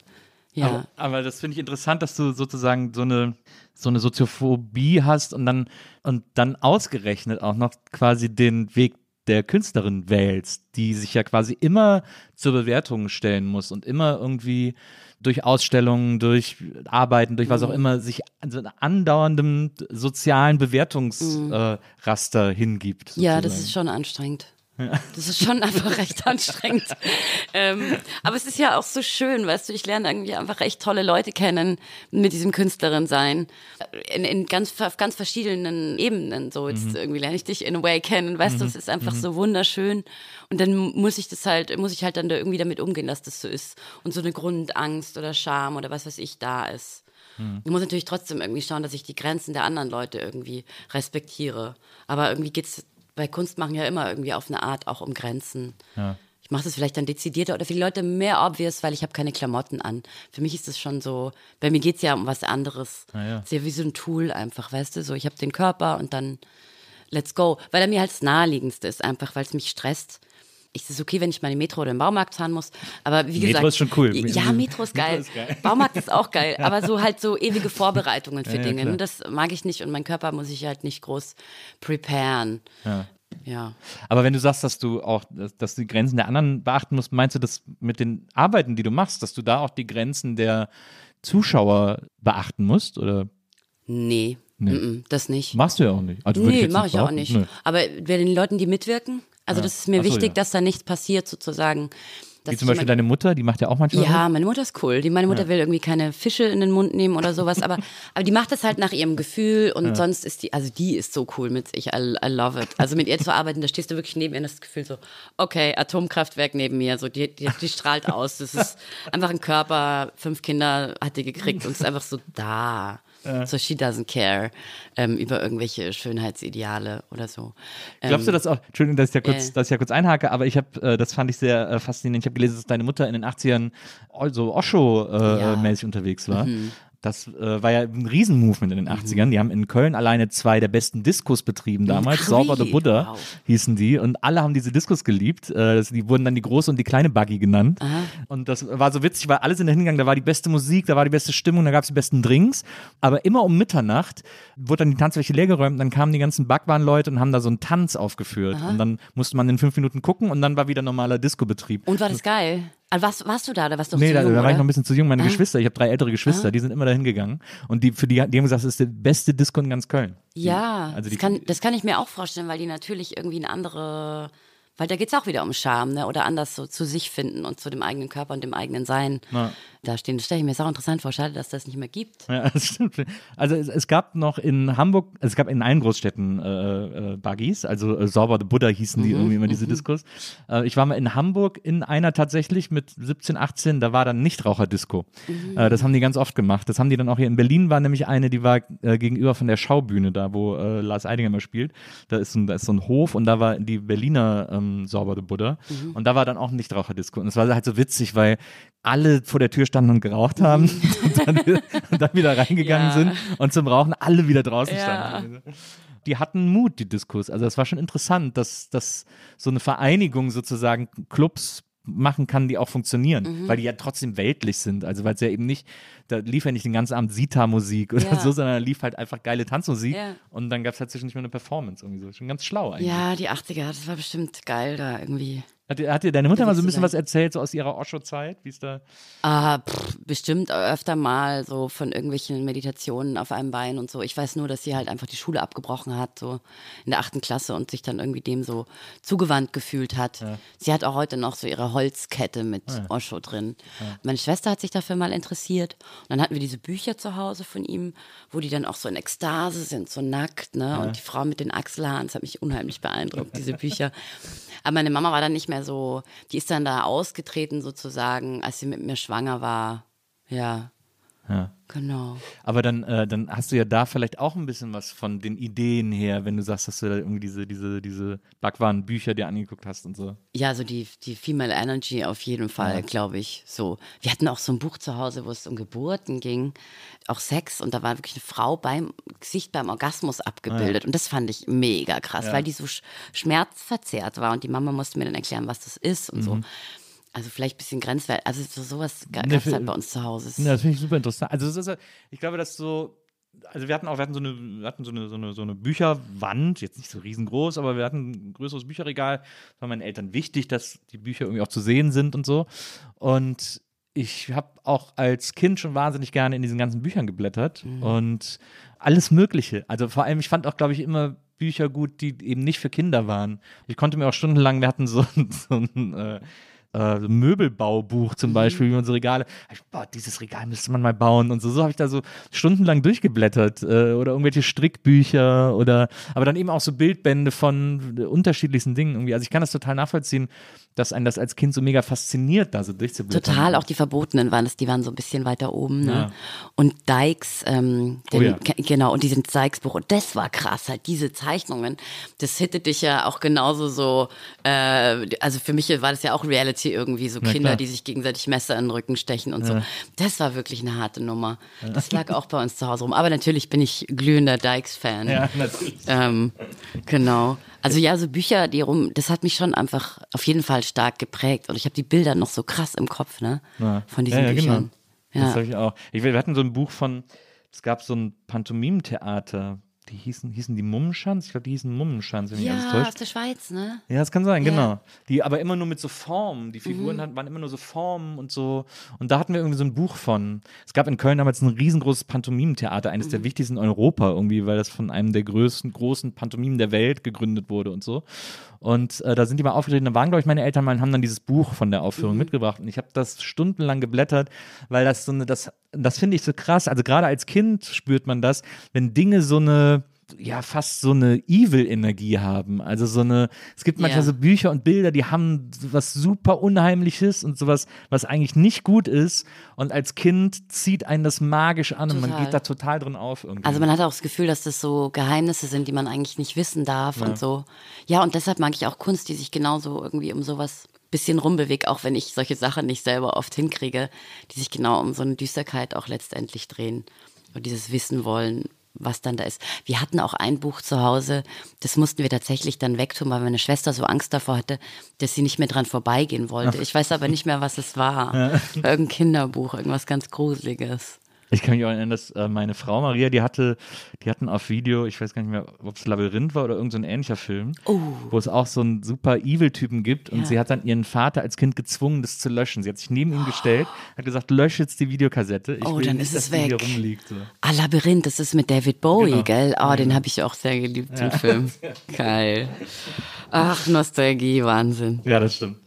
Ja. Aber, aber das finde ich interessant, dass du sozusagen so eine, so eine Soziophobie hast und dann, und dann ausgerechnet auch noch quasi den Weg der Künstlerin wählst, die sich ja quasi immer zur Bewertung stellen muss und immer irgendwie durch Ausstellungen, durch Arbeiten, durch was auch mhm. immer, sich so einem andauerndem sozialen Bewertungsraster mhm. äh, hingibt. Sozusagen. Ja, das ist schon anstrengend. Das ist schon einfach recht anstrengend. ähm, aber es ist ja auch so schön, weißt du, ich lerne irgendwie einfach echt tolle Leute kennen mit diesem Künstlerin sein. In, in ganz, auf ganz verschiedenen Ebenen. So, jetzt mhm. irgendwie lerne ich dich in a way kennen, weißt mhm. du, es ist einfach mhm. so wunderschön. Und dann muss ich das halt, muss ich halt dann da irgendwie damit umgehen, dass das so ist. Und so eine Grundangst oder Scham oder was weiß ich da ist. Mhm. Ich muss natürlich trotzdem irgendwie schauen, dass ich die Grenzen der anderen Leute irgendwie respektiere. Aber irgendwie geht's bei Kunst machen ja immer irgendwie auf eine Art auch um Grenzen. Ja. Ich mache das vielleicht dann dezidierter oder für die Leute mehr obvious, weil ich habe keine Klamotten an. Für mich ist es schon so, bei mir geht es ja um was anderes. Ah, ja. Es ist ja wie so ein Tool einfach, weißt du, so ich habe den Körper und dann let's go. Weil er mir halt das Naheliegendste ist, einfach weil es mich stresst ich ist okay, wenn ich mal in die Metro oder im Baumarkt fahren muss. Aber wie gesagt. Metro ist schon cool. Ja, Metro ist geil. Metro ist geil. Baumarkt ist auch geil. <laughs> Aber so halt so ewige Vorbereitungen für ja, Dinge. Ja, das mag ich nicht und mein Körper muss ich halt nicht groß preparen. Ja. Ja. Aber wenn du sagst, dass du auch, dass du die Grenzen der anderen beachten musst, meinst du das mit den Arbeiten, die du machst, dass du da auch die Grenzen der Zuschauer beachten musst? Oder? Nee. Nee. das nicht. Machst du ja auch nicht. Also nee, mache ich auch nicht. Nee. Aber bei den Leuten, die mitwirken, also ja. das ist mir so, wichtig, ja. dass da nichts passiert sozusagen. Wie zum Beispiel deine Mutter, die macht ja auch manchmal. Ja, meine Mutter ist cool. Die, meine Mutter ja. will irgendwie keine Fische in den Mund nehmen oder sowas, aber, <laughs> aber die macht das halt nach ihrem Gefühl und sonst ist die, also die ist so cool mit sich. I, I love it. Also mit ihr zu arbeiten, da stehst du wirklich neben ihr und das Gefühl so, okay, Atomkraftwerk neben mir, so die, die, die strahlt aus. Das ist <laughs> einfach ein Körper, fünf Kinder hat die gekriegt und ist einfach so da. So she doesn't care ähm, über irgendwelche Schönheitsideale oder so. Ähm, Glaubst du das auch? Entschuldigung, dass ich ja kurz, äh, dass ich ja kurz einhake, aber ich habe, äh, das fand ich sehr äh, faszinierend. Ich habe gelesen, dass deine Mutter in den 80ern so Osho-mäßig äh, ja. unterwegs war. Mhm. Das äh, war ja ein Riesenmovement in den 80ern. Mhm. Die haben in Köln alleine zwei der besten Diskos betrieben damals. Creed. Sauber the Buddha wow. hießen die. Und alle haben diese Diskos geliebt. Äh, die wurden dann die große und die kleine Buggy genannt. Aha. Und das war so witzig, weil alle sind da hingegangen. Da war die beste Musik, da war die beste Stimmung, da gab es die besten Drinks. Aber immer um Mitternacht wurde dann die Tanzfläche leergeräumt. Dann kamen die ganzen Backwaren-Leute und haben da so einen Tanz aufgeführt. Aha. Und dann musste man in fünf Minuten gucken und dann war wieder normaler Disco-Betrieb. Und war das geil? Also warst, warst du da oder warst du nee, da, jung, da war ich noch ein bisschen zu jung. Meine ah. Geschwister, ich habe drei ältere Geschwister, ah. die sind immer dahin gegangen. Und die, für die, die haben gesagt, das ist der beste Disco in ganz Köln. Ja, also das, kann, das kann ich mir auch vorstellen, weil die natürlich irgendwie eine andere weil da geht es auch wieder um Scham, ne? Oder anders so zu sich finden und zu dem eigenen Körper und dem eigenen Sein ja. Da stehen. Das stelle ich mir auch interessant vor. Schade, dass das nicht mehr gibt. Ja, <laughs> das stimmt. Also es, es gab noch in Hamburg, es gab in allen Großstädten äh, äh, Buggies, also äh, Sauber the Buddha hießen die mhm, irgendwie immer diese mhm. Diskos. Äh, ich war mal in Hamburg in einer tatsächlich mit 17, 18, da war dann Nichtraucher-Disco. Mhm. Äh, das haben die ganz oft gemacht. Das haben die dann auch hier in Berlin war nämlich eine, die war äh, gegenüber von der Schaubühne da, wo Lars Eidinger immer spielt. Da ist, ein, da ist so ein Hof und da war die Berliner ähm, ähm, Sauber the Buddha. Mhm. Und da war dann auch ein Nichtraucherdisco. Und es war halt so witzig, weil alle vor der Tür standen und geraucht haben mhm. <laughs> und, dann, und, dann, wieder reingegangen ja. sind und zum Rauchen alle wieder draußen ja. standen. Die hatten Mut, die Diskos. Also es war schon interessant, dass, dass so eine Vereinigung sozusagen Clubs machen kann, die auch funktionieren, Mhm. weil die ja trotzdem weltlich sind. Also weil es ja eben nicht, da lief ja nicht den ganzen Abend Sita-Musik oder Ja. so, sondern da lief halt einfach geile Tanzmusik Ja. und dann gab es halt zwischendurch mal eine Performance irgendwie so. Schon ganz schlau eigentlich. Ja, die 80er, das war bestimmt geil da irgendwie. Hat, dir- hat dir deine Mutter mal so ein bisschen was erzählt, so aus ihrer Osho-Zeit, wie es da. Ah, pff, bestimmt öfter mal so von irgendwelchen Meditationen auf einem Bein und so. Ich weiß nur, dass sie halt einfach die Schule abgebrochen hat, so in der achten Klasse und sich dann irgendwie dem so zugewandt gefühlt hat. Sie hat auch heute noch so ihre Holzkette mit Osho drin. Meine Schwester hat sich dafür mal interessiert. Und dann hatten wir diese Bücher zu Hause von ihm, wo die dann auch so in Ekstase sind, so nackt, ne? Und die Frau mit den Achselhaaren, das hat mich unheimlich beeindruckt, diese Bücher. Aber meine Mama war dann nicht mehr so, die ist dann da ausgetreten sozusagen, als sie mit mir schwanger war. Ja. Ja. Genau. Aber dann, äh, dann hast du ja da vielleicht auch ein bisschen was von den Ideen her, wenn du sagst, dass du da irgendwie diese, diese, diese Backwaren-Bücher dir angeguckt hast und so. Ja, so die, die Female Energy auf jeden Fall, glaube ich. So. Wir hatten auch so ein Buch zu Hause, wo es um Geburten ging, auch Sex und da war wirklich eine Frau beim Gesicht beim Orgasmus abgebildet und das fand ich mega krass, weil die so sch schmerzverzerrt war und die Mama musste mir dann erklären, was das ist und so. Also vielleicht ein bisschen grenzwertig. Also so, sowas gab Nee, es halt bei uns zu Hause. Ja, das finde ich super interessant. Also, das ist, ich glaube, dass so. Also wir hatten auch, wir hatten so eine, wir hatten so eine, so eine, so eine Bücherwand, jetzt nicht so riesengroß, aber wir hatten ein größeres Bücherregal. Das war meinen Eltern wichtig, dass die Bücher irgendwie auch zu sehen sind und so. Und ich habe auch als Kind schon wahnsinnig gerne in diesen ganzen Büchern geblättert und alles Mögliche. Also vor allem, ich fand auch, glaube ich, immer Bücher gut, die eben nicht für Kinder waren. Ich konnte mir auch stundenlang, wir hatten so, ein- <laughs> so ein äh, äh, Möbelbaubuch zum Beispiel, wie man so Regale, ich, boah, dieses Regal müsste man mal bauen und so. So habe ich da so stundenlang durchgeblättert äh, oder irgendwelche Strickbücher oder, aber dann eben auch so Bildbände von unterschiedlichsten Dingen irgendwie. Also ich kann das total nachvollziehen, dass einen das als Kind so mega fasziniert, da so durchzublättern. Total, auch die Verbotenen waren es, die waren so ein bisschen weiter oben. Ne? Ja. Und Dykes, ähm, den, Oh ja. genau, und diesen Dykes-Buch, und das war krass, halt diese Zeichnungen, das hittet dich ja auch genauso so, äh, also für mich war das ja auch Reality irgendwie, so Na Kinder, klar. die sich gegenseitig Messer in den Rücken stechen und so. Das war wirklich eine harte Nummer. Das lag auch bei uns zu Hause rum. Aber natürlich bin ich glühender Dykes-Fan. Ja, natürlich. Ähm, genau. Also ja, so Bücher, die rum, das hat mich schon einfach auf jeden Fall stark geprägt. Und ich habe die Bilder noch so krass im Kopf, ne? Ja. Von diesen ja, ja, Büchern. Genau. Das Ja. habe ich auch. Ich, wir hatten so ein Buch von, es gab so ein Pantomimentheater, die hießen, hießen die Mummenschanz? Ich glaube, die hießen Mummenschanz, wenn mich alles Ja, täuscht. aus der Schweiz, ne? Ja, das kann sein, Ja. genau. Die aber immer nur mit so Formen. Die Mhm. Figuren hatten, waren immer nur so Formen und so. Und da hatten wir irgendwie so ein Buch von. Es gab in Köln damals ein riesengroßes Pantomimentheater, eines Mhm. der wichtigsten in Europa irgendwie, weil das von einem der größten, großen Pantomimen der Welt gegründet wurde und so. Und äh, da sind die mal aufgetreten. Da waren, glaube ich, meine Eltern mal und haben dann dieses Buch von der Aufführung Mhm. mitgebracht. Und ich habe das stundenlang geblättert, weil das so eine, das, das finde ich so krass. Also gerade als Kind spürt man das, wenn Dinge so eine ja, fast so eine Evil-Energie haben. Also so eine, es gibt manchmal Ja. so Bücher und Bilder, die haben was super Unheimliches und sowas, was eigentlich nicht gut ist. Und als Kind zieht einen das magisch an und man Total. geht da total drin auf irgendwie. Also man hat auch das Gefühl, dass das so Geheimnisse sind, die man eigentlich nicht wissen darf und so. Ja, und deshalb mag ich auch Kunst, die sich genauso irgendwie um sowas bisschen rumbewegt, auch wenn ich solche Sachen nicht selber oft hinkriege, die sich genau um so eine Düsterkeit auch letztendlich drehen. Und dieses Wissen wollen, was dann da ist. Wir hatten auch ein Buch zu Hause, das mussten wir tatsächlich dann wegtun, weil meine Schwester so Angst davor hatte, dass sie nicht mehr dran vorbeigehen wollte. Ich weiß aber nicht mehr, was es war. Irgendein Kinderbuch, irgendwas ganz Gruseliges. Ich kann mich auch erinnern, dass äh, meine Frau Maria, die hatte, die hatten auf Video, ich weiß gar nicht mehr, ob es Labyrinth war oder irgendein so ähnlicher Film, wo es auch so einen super Evil-Typen gibt und Oh. Ja. sie hat dann ihren Vater als Kind gezwungen, das zu löschen. Sie hat sich neben ihn gestellt, hat gesagt, lösch jetzt die Videokassette. Ich Oh, dann nicht, ist es weg. rumliegt. So. Ah, Labyrinth, das ist mit David Bowie, Genau. gell? Oh, den habe ich auch sehr geliebt, den Film. <laughs> Geil. Ach, Nostalgie, Wahnsinn. Ja, das stimmt.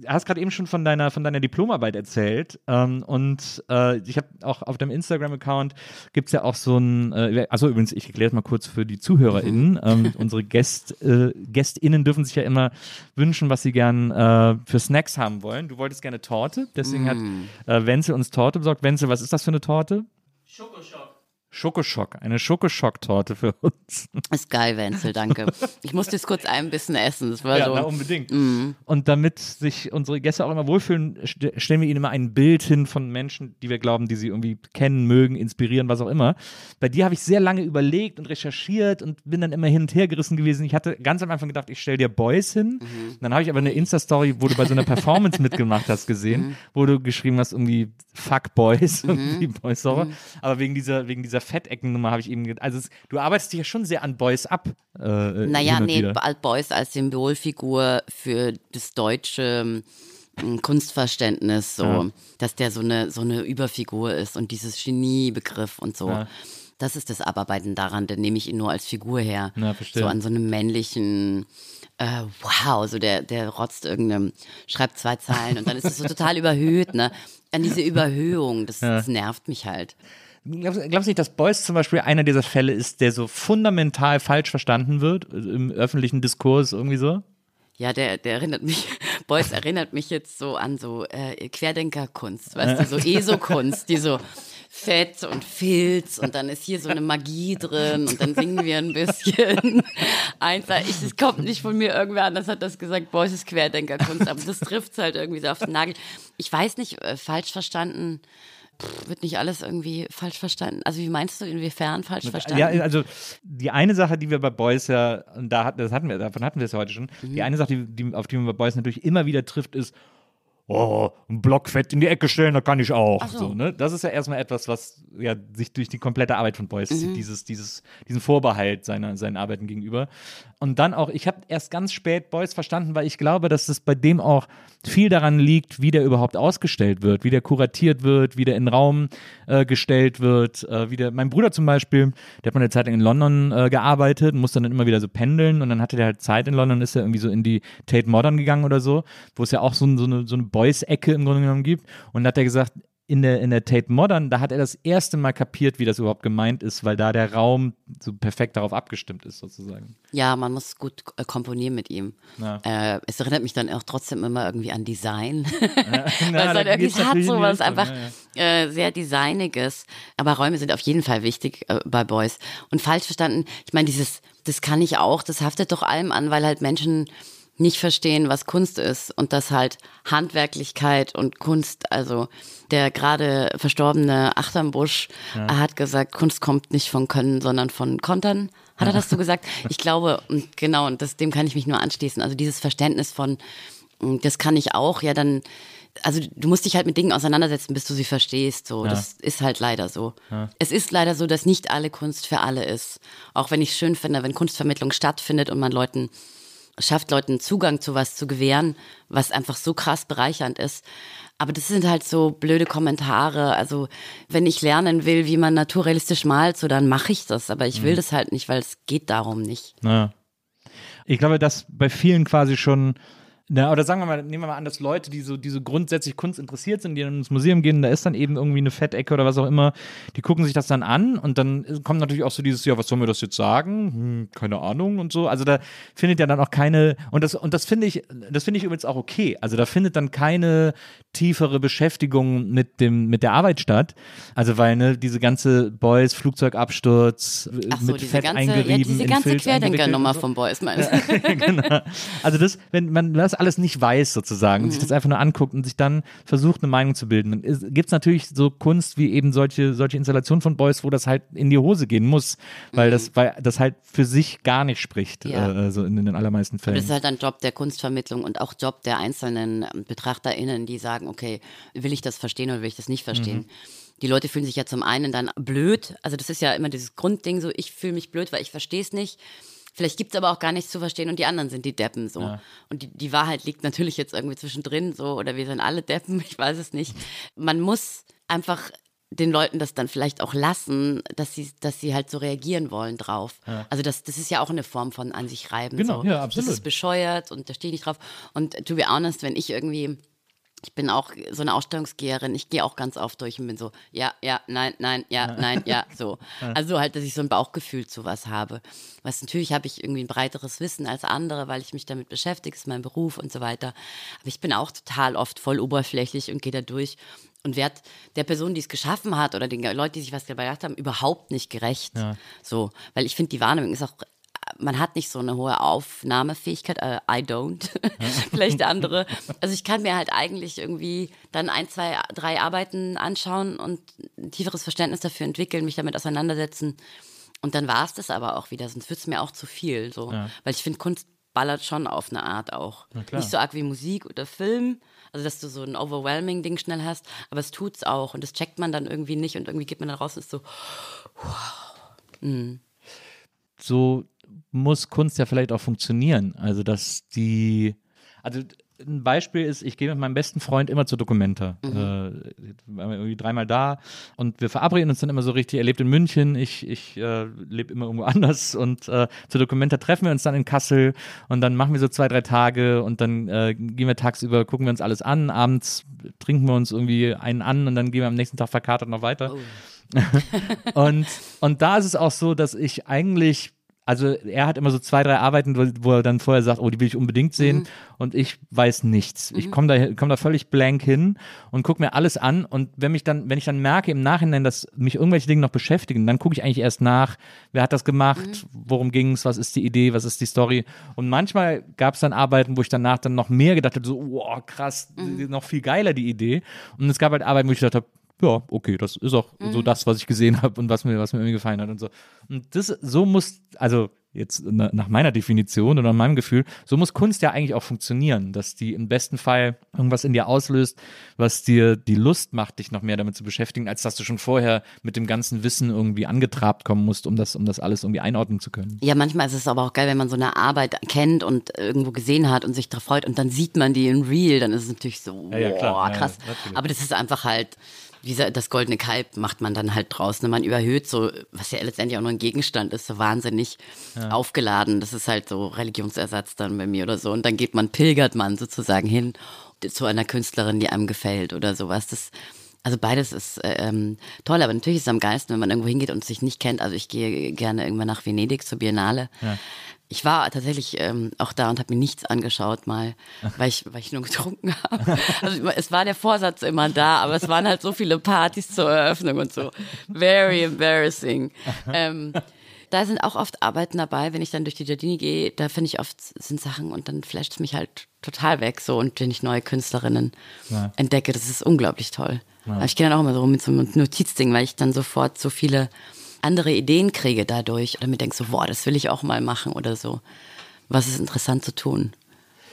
Du hast gerade eben schon von deiner, von deiner Diplomarbeit erzählt ähm, und äh, ich habe auch auf deinem Instagram-Account gibt es ja auch so ein, äh, also übrigens, ich erkläre es mal kurz für die ZuhörerInnen, <laughs> ähm, unsere Gäst, äh, GästInnen dürfen sich ja immer wünschen, was sie gern äh, für Snacks haben wollen. Du wolltest gerne Torte, deswegen hat äh, Wenzel uns Torte besorgt. Wenzel, was ist das für eine Torte? Schokoschock. Schokoschock, eine Schokoschock-Torte für uns. Ist geil, Wenzel, danke. Ich musste jetzt kurz ein bisschen essen. Das war ja, so. na, unbedingt. Und damit sich unsere Gäste auch immer wohlfühlen, st stellen wir ihnen immer ein Bild hin von Menschen, die wir glauben, die sie irgendwie kennen, mögen, inspirieren, was auch immer. Bei dir habe ich sehr lange überlegt und recherchiert und bin dann immer hin und her gerissen gewesen. Ich hatte ganz am Anfang gedacht, ich stelle dir Boys hin. Dann habe ich aber eine Insta-Story, wo du bei so einer Performance <laughs> mitgemacht hast, gesehen, wo du geschrieben hast, irgendwie Fuck Boys, irgendwie Boys Horror. Aber wegen dieser, wegen dieser Fettecken-Nummer habe ich eben, also es, du arbeitest dich ja schon sehr an Boys ab. Äh, Naja, hin und nee, wieder. Boys als Symbolfigur für das deutsche ähm, Kunstverständnis, so, Ja. dass der so eine, so eine Überfigur ist und dieses Geniebegriff und so. Ja. Das ist das Abarbeiten daran, dann nehme ich ihn nur als Figur her. Ja. So an so einem männlichen, äh, wow, so der, der rotzt irgendeinem, schreibt zwei Zeilen und dann ist es so <laughs> total überhöht, ne? An diese Überhöhung, das, das nervt mich halt. Glaubst, du nicht, dass Beuys zum Beispiel einer dieser Fälle ist, der so fundamental falsch verstanden wird äh, im öffentlichen Diskurs irgendwie so? Ja, der, der erinnert mich, <laughs> Beuys erinnert mich jetzt so an so äh, Querdenkerkunst, weißt du, so ESO-Kunst, die so <laughs> Fett und Filz und dann ist hier so eine Magie drin und dann singen wir ein bisschen. <laughs> Einfach, ich, es kommt nicht von mir, irgendwer anders hat das gesagt, Beuys ist Querdenkerkunst, aber das trifft halt irgendwie so auf den Nagel. Ich weiß nicht, äh, falsch verstanden, pff, wird nicht alles irgendwie falsch verstanden. Also wie meinst du, inwiefern falsch verstanden? Ja, also die eine Sache, die wir bei Beuys ja, und da hat, das hatten wir, davon hatten wir es ja heute schon, Mhm. die eine Sache, die, die, auf die man bei Beuys natürlich immer wieder trifft, ist, oh, ein Block Fett in die Ecke stellen, da kann ich auch. So. So, ne? Das ist ja erstmal etwas, was ja sich durch die komplette Arbeit von Beuys Mhm. zieht, dieses, dieses, diesen Vorbehalt seiner, seinen Arbeiten gegenüber. Und dann auch, ich habe erst ganz spät Beuys verstanden, weil ich glaube, dass es bei dem auch viel daran liegt, wie der überhaupt ausgestellt wird, wie der kuratiert wird, wie der in den Raum äh, gestellt wird, äh, wie der, mein Bruder zum Beispiel, der hat mal eine Zeit lang in London äh, gearbeitet, musste dann immer wieder so pendeln und dann hatte der halt Zeit in London, ist er irgendwie so in die Tate Modern gegangen oder so, wo es ja auch so, so eine, so eine Boys-Ecke im Grunde genommen gibt und da hat er gesagt, in der, in der Tate Modern, da hat er das erste Mal kapiert, wie das überhaupt gemeint ist, weil da der Raum so perfekt darauf abgestimmt ist, sozusagen. Ja, man muss gut äh, komponieren mit ihm. Ja. Äh, es erinnert mich dann auch trotzdem immer irgendwie an Design. <laughs> <laughs> Na, Weil es halt irgendwie hat sowas einfach ja, Äh, sehr Designiges. Aber Räume sind auf jeden Fall wichtig äh, bei Boys. Und falsch verstanden, ich meine, dieses, das kann ich auch, das haftet doch allem an, weil halt Menschen nicht verstehen, was Kunst ist und dass halt Handwerklichkeit und Kunst, also der gerade verstorbene Achternbusch hat gesagt, Kunst kommt nicht von Können, sondern von Kontern. Hat er das so <laughs> gesagt? Ich glaube, und genau, und das, dem kann ich mich nur anschließen. Also dieses Verständnis von, mm, das kann ich auch, ja, dann, also du musst dich halt mit Dingen auseinandersetzen, bis du sie verstehst. So, das ist halt leider so. Es ist leider so, dass nicht alle Kunst für alle ist. Auch wenn ich es schön finde, wenn Kunstvermittlung stattfindet und man Leuten schafft, Leuten Zugang zu was zu gewähren, was einfach so krass bereichernd ist. Aber das sind halt so blöde Kommentare. Also wenn ich lernen will, wie man naturalistisch malt, so dann mache ich das. Aber ich will das halt nicht, weil es geht darum nicht. Ja. Ich glaube, dass bei vielen quasi schon, na, oder sagen wir mal, nehmen wir mal an, dass Leute, die so, die so grundsätzlich Kunst interessiert sind, die dann ins Museum gehen, da ist dann eben irgendwie eine Fettecke oder was auch immer, die gucken sich das dann an und dann kommt natürlich auch so dieses, ja, was sollen wir das jetzt sagen? Hm, keine Ahnung und so. Also da findet ja dann auch keine, und das, und das finde ich, das finde ich übrigens auch okay. Also da findet dann keine tiefere Beschäftigung mit dem, mit der Arbeit statt. Also weil, ne, diese ganze Boys, Flugzeugabsturz, Ach so, mit diese Fett ganze, eingerieben, ja, diese ganze Querdenker-Nummer so. vom Boys, meinst <laughs> du? genau. Also das, wenn man das alles nicht weiß sozusagen, und sich das einfach nur anguckt und sich dann versucht, eine Meinung zu bilden, dann gibt es natürlich so Kunst wie eben solche, solche Installationen von Boys, wo das halt in die Hose gehen muss, weil das, weil das halt für sich gar nicht spricht, Ja. äh, so in den allermeisten Fällen. Das ist halt ein Job der Kunstvermittlung und auch Job der einzelnen BetrachterInnen, die sagen, okay, will ich das verstehen oder will ich das nicht verstehen? Die Leute fühlen sich ja zum einen dann blöd, also das ist ja immer dieses Grundding so, ich fühle mich blöd, weil ich verstehe es nicht. Vielleicht gibt es aber auch gar nichts zu verstehen und die anderen sind die Deppen so. Und die, die Wahrheit liegt natürlich jetzt irgendwie zwischendrin so oder wir sind alle Deppen, <laughs> ich weiß es nicht. Man muss einfach den Leuten das dann vielleicht auch lassen, dass sie, dass sie halt so reagieren wollen drauf. Also das, das ist ja auch eine Form von an sich reiben. Genau, so. ja, absolut. Das ist bescheuert und da stehe ich nicht drauf. Und to be honest, wenn ich irgendwie ich bin auch so eine Ausstellungsgeherin. Ich gehe auch ganz oft durch und bin so, ja, ja, nein, nein, ja, nein, ja, <laughs> so. Also halt, dass ich so ein Bauchgefühl zu was habe. Was natürlich habe ich irgendwie ein breiteres Wissen als andere, weil ich mich damit beschäftige, ist mein Beruf und so weiter. Aber ich bin auch total oft voll oberflächlich und gehe da durch und werde der Person, die es geschaffen hat oder den Leuten, die sich was dabei gedacht haben, überhaupt nicht gerecht. Ja. So, weil ich finde, die Wahrnehmung ist auch man hat nicht so eine hohe Aufnahmefähigkeit. Äh, I don't. <laughs> <laughs> Vielleicht andere. Also ich kann mir halt eigentlich irgendwie dann ein, zwei, drei Arbeiten anschauen und ein tieferes Verständnis dafür entwickeln, mich damit auseinandersetzen. Und dann war es das aber auch wieder, sonst wird es mir auch zu viel. So. Ja. Weil ich finde, Kunst ballert schon auf eine Art auch. Nicht so arg wie Musik oder Film, also dass du so ein overwhelming Ding schnell hast, aber es tut's auch und das checkt man dann irgendwie nicht und irgendwie geht man dann raus und ist so, wow. Mhm. So muss Kunst ja vielleicht auch funktionieren. Also, dass die, also ein Beispiel ist, ich gehe mit meinem besten Freund immer zur Dokumenta. Mhm. Äh, irgendwie dreimal da und wir verabreden uns dann immer so richtig. Er lebt in München, ich, ich äh, lebe immer irgendwo <laughs> anders und äh, zur Dokumenta treffen wir uns dann in Kassel und dann machen wir so zwei, drei Tage und dann äh, gehen wir tagsüber, gucken wir uns alles an, abends trinken wir uns irgendwie einen an und dann gehen wir am nächsten Tag verkatert noch weiter. Oh. <laughs> und, und da ist es auch so, dass ich eigentlich also er hat immer so zwei, drei Arbeiten, wo, er dann vorher sagt, oh, die will ich unbedingt sehen mhm. und ich weiß nichts. Mhm. Ich komme da, komm da völlig blank hin und gucke mir alles an und wenn mich dann, wenn ich dann merke im Nachhinein, dass mich irgendwelche Dinge noch beschäftigen, dann gucke ich eigentlich erst nach, wer hat das gemacht, mhm. worum ging es, was ist die Idee, was ist die Story und manchmal gab es dann Arbeiten, wo ich danach dann noch mehr gedacht habe, so, oh, krass, mhm. noch viel geiler die Idee und es gab halt Arbeiten, wo ich gedacht habe, ja, okay, das ist auch mhm. so das, was ich gesehen habe und was mir, was mir irgendwie gefallen hat und so. Und das, so muss, also jetzt nach meiner Definition oder meinem Gefühl, so muss Kunst ja eigentlich auch funktionieren, dass die im besten Fall irgendwas in dir auslöst, was dir die Lust macht, dich noch mehr damit zu beschäftigen, als dass du schon vorher mit dem ganzen Wissen irgendwie angetrabt kommen musst, um das, um das alles irgendwie einordnen zu können. Ja, manchmal ist es aber auch geil, wenn man so eine Arbeit kennt und irgendwo gesehen hat und sich darauf freut und dann sieht man die in Real, dann ist es natürlich so, ja, ja, boah, krass. Ja, aber das ist einfach halt, wie das goldene Kalb macht man dann halt draußen. Man überhöht so, was ja letztendlich auch nur ein Gegenstand ist, so wahnsinnig ja. aufgeladen. Das ist halt so Religionsersatz dann bei mir oder so. Und dann geht man, pilgert man sozusagen hin zu einer Künstlerin, die einem gefällt oder sowas. Das, also beides ist ähm, toll, aber natürlich ist es am geilsten, wenn man irgendwo hingeht und sich nicht kennt. Also ich gehe gerne irgendwann nach Venedig zur Biennale. Ja. Ich war tatsächlich ähm, auch da und habe mir nichts angeschaut mal, <laughs> weil ich, weil ich nur getrunken <laughs> habe. Also es war der Vorsatz immer da, aber es waren halt so viele Partys zur Eröffnung und so. Very embarrassing. <laughs> Ähm, da sind auch oft Arbeiten dabei, wenn ich dann durch die Giardini gehe, da finde ich oft sind Sachen und dann flasht es mich halt total weg so und wenn ich neue Künstlerinnen ja. entdecke, das ist unglaublich toll. Ja. ich gehe dann auch immer so rum mit so einem Notizding, weil ich dann sofort so viele andere Ideen kriege dadurch oder mir denke so, boah, das will ich auch mal machen oder so. Was ist interessant zu tun?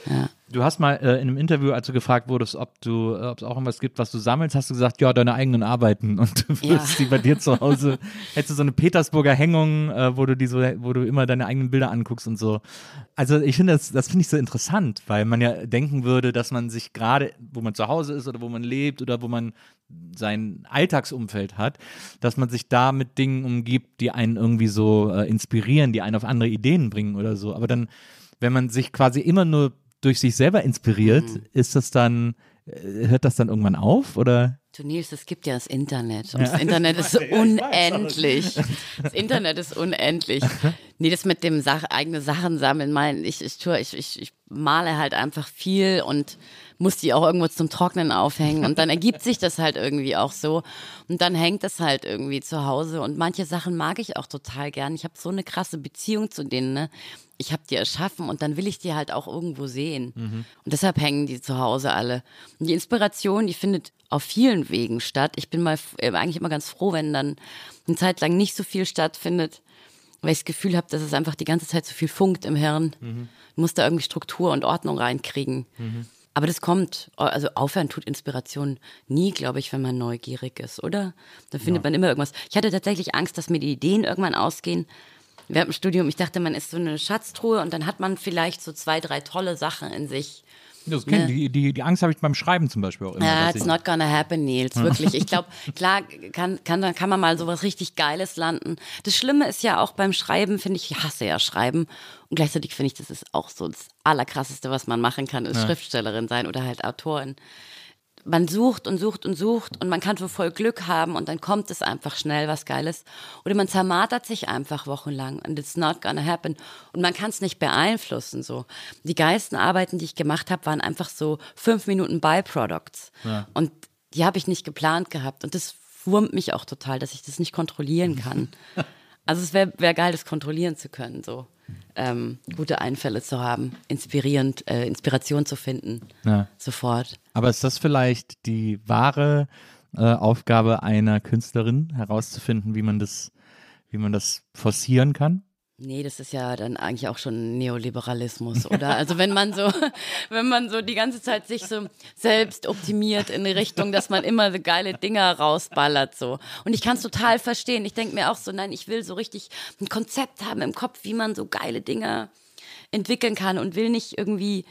Ja. Du hast mal äh, in einem Interview, als du gefragt wurdest, ob du, äh, ob es auch irgendwas gibt, was du sammelst, hast du gesagt, ja, deine eigenen Arbeiten und du würdest ja. die bei dir zu Hause, <laughs> hättest du so eine Petersburger Hängung, äh, wo du die so, wo du immer deine eigenen Bilder anguckst und so. Also ich finde das, das finde ich so interessant, weil man ja denken würde, dass man sich gerade, wo man zu Hause ist oder wo man lebt oder wo man sein Alltagsumfeld hat, dass man sich da mit Dingen umgibt, die einen irgendwie so äh, inspirieren, die einen auf andere Ideen bringen oder so. Aber dann, wenn man sich quasi immer nur durch sich selber inspiriert, mhm. ist das dann, äh, hört das dann irgendwann auf oder? Du Nils, es gibt ja das Internet und ja. <laughs> das Internet ist unendlich. Das Internet ist unendlich. Nee, das mit dem Sach eigene Sachen sammeln, mein, ich, ich tue, ich, ich, ich male halt einfach viel und muss die auch irgendwo zum Trocknen aufhängen und dann ergibt sich das halt irgendwie auch so und dann hängt das halt irgendwie zu Hause und manche Sachen mag ich auch total gern. Ich habe so eine krasse Beziehung zu denen, ne? ich habe die erschaffen und dann will ich die halt auch irgendwo sehen. Mhm. Und deshalb hängen die zu Hause alle. Und die Inspiration, die findet auf vielen Wegen statt. Ich bin mal äh, eigentlich immer ganz froh, wenn dann eine Zeit lang nicht so viel stattfindet, weil ich das Gefühl habe, dass es einfach die ganze Zeit so viel funkt im Hirn. Mhm. Du musst da irgendwie Struktur und Ordnung reinkriegen. Mhm. Aber das kommt, also aufhören tut Inspiration nie, glaube ich, wenn man neugierig ist, oder? Da findet ja. man immer irgendwas. Ich hatte tatsächlich Angst, dass mir die Ideen irgendwann ausgehen, während dem Studium, ich dachte, man ist so eine Schatztruhe und dann hat man vielleicht so zwei, drei tolle Sachen in sich. Das ne? die, die, die Angst habe ich beim Schreiben zum Beispiel auch immer. Ja, it's not gonna happen, Nils, wirklich. Ich glaube, <laughs> klar kann, kann, kann man mal sowas richtig Geiles landen. Das Schlimme ist ja auch beim Schreiben, finde ich, ich hasse ja Schreiben. Und gleichzeitig finde ich, das ist auch so das Allerkrasseste, was man machen kann, ist ja. Schriftstellerin sein oder halt Autorin. Man sucht und sucht und sucht und man kann so voll Glück haben und dann kommt es einfach schnell was Geiles. Oder man zermartert sich einfach wochenlang and it's not gonna happen. Und man kann es nicht beeinflussen. So. Die geilsten Arbeiten, die ich gemacht habe, waren einfach so fünf Minuten Byproducts. Ja. Und die habe ich nicht geplant gehabt. Und das wurmt mich auch total, dass ich das nicht kontrollieren kann. <laughs> also es wäre wär geil, das kontrollieren zu können. So ähm, gute Einfälle zu haben, inspirierend, äh, Inspiration zu finden, ja. sofort. Aber ist das vielleicht die wahre äh, Aufgabe einer Künstlerin, herauszufinden, wie man das, wie man das forcieren kann? Nee, das ist ja dann eigentlich auch schon Neoliberalismus, oder? Also wenn man so, <laughs> wenn man so die ganze Zeit sich so selbst optimiert in die Richtung, dass man immer so geile Dinger rausballert, so. Und ich kann es total verstehen. Ich denke mir auch so, nein, ich will so richtig ein Konzept haben im Kopf, wie man so geile Dinger entwickeln kann und will nicht irgendwie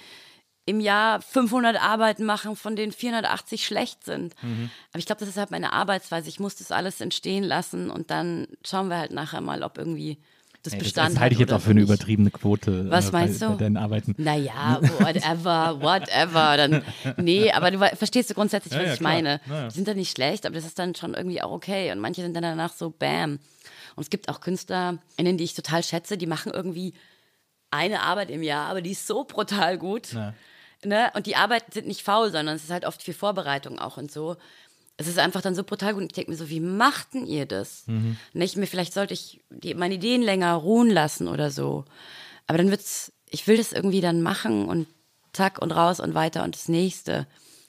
im Jahr 500 Arbeiten machen, von denen 480 schlecht sind. Mhm. Aber ich glaube, das ist halt meine Arbeitsweise. Ich muss das alles entstehen lassen und dann schauen wir halt nachher mal, ob irgendwie das Ey, Bestand. Das, halte ich jetzt auch für eine übertriebene Quote. Was äh, meinst bei, du? Bei deinen Arbeiten. Naja, whatever, whatever. Dann, <laughs> nee, aber du verstehst du grundsätzlich, was ja, ja, ich klar. meine. Ja, die sind dann nicht schlecht, aber das ist dann schon irgendwie auch okay. Und manche sind dann danach so bam. Und es gibt auch KünstlerInnen, die ich total schätze, die machen irgendwie eine Arbeit im Jahr, aber die ist so brutal gut. Ne? Und die Arbeiten sind nicht faul, sondern es ist halt oft viel Vorbereitung auch und so es ist einfach dann so brutal gut. Und ich denke mir so, wie machten ihr das? Mhm. Nicht mir, vielleicht sollte ich die, meine Ideen länger ruhen lassen oder so. Aber dann wird's, ich will das irgendwie dann machen und zack und raus und weiter und das nächste.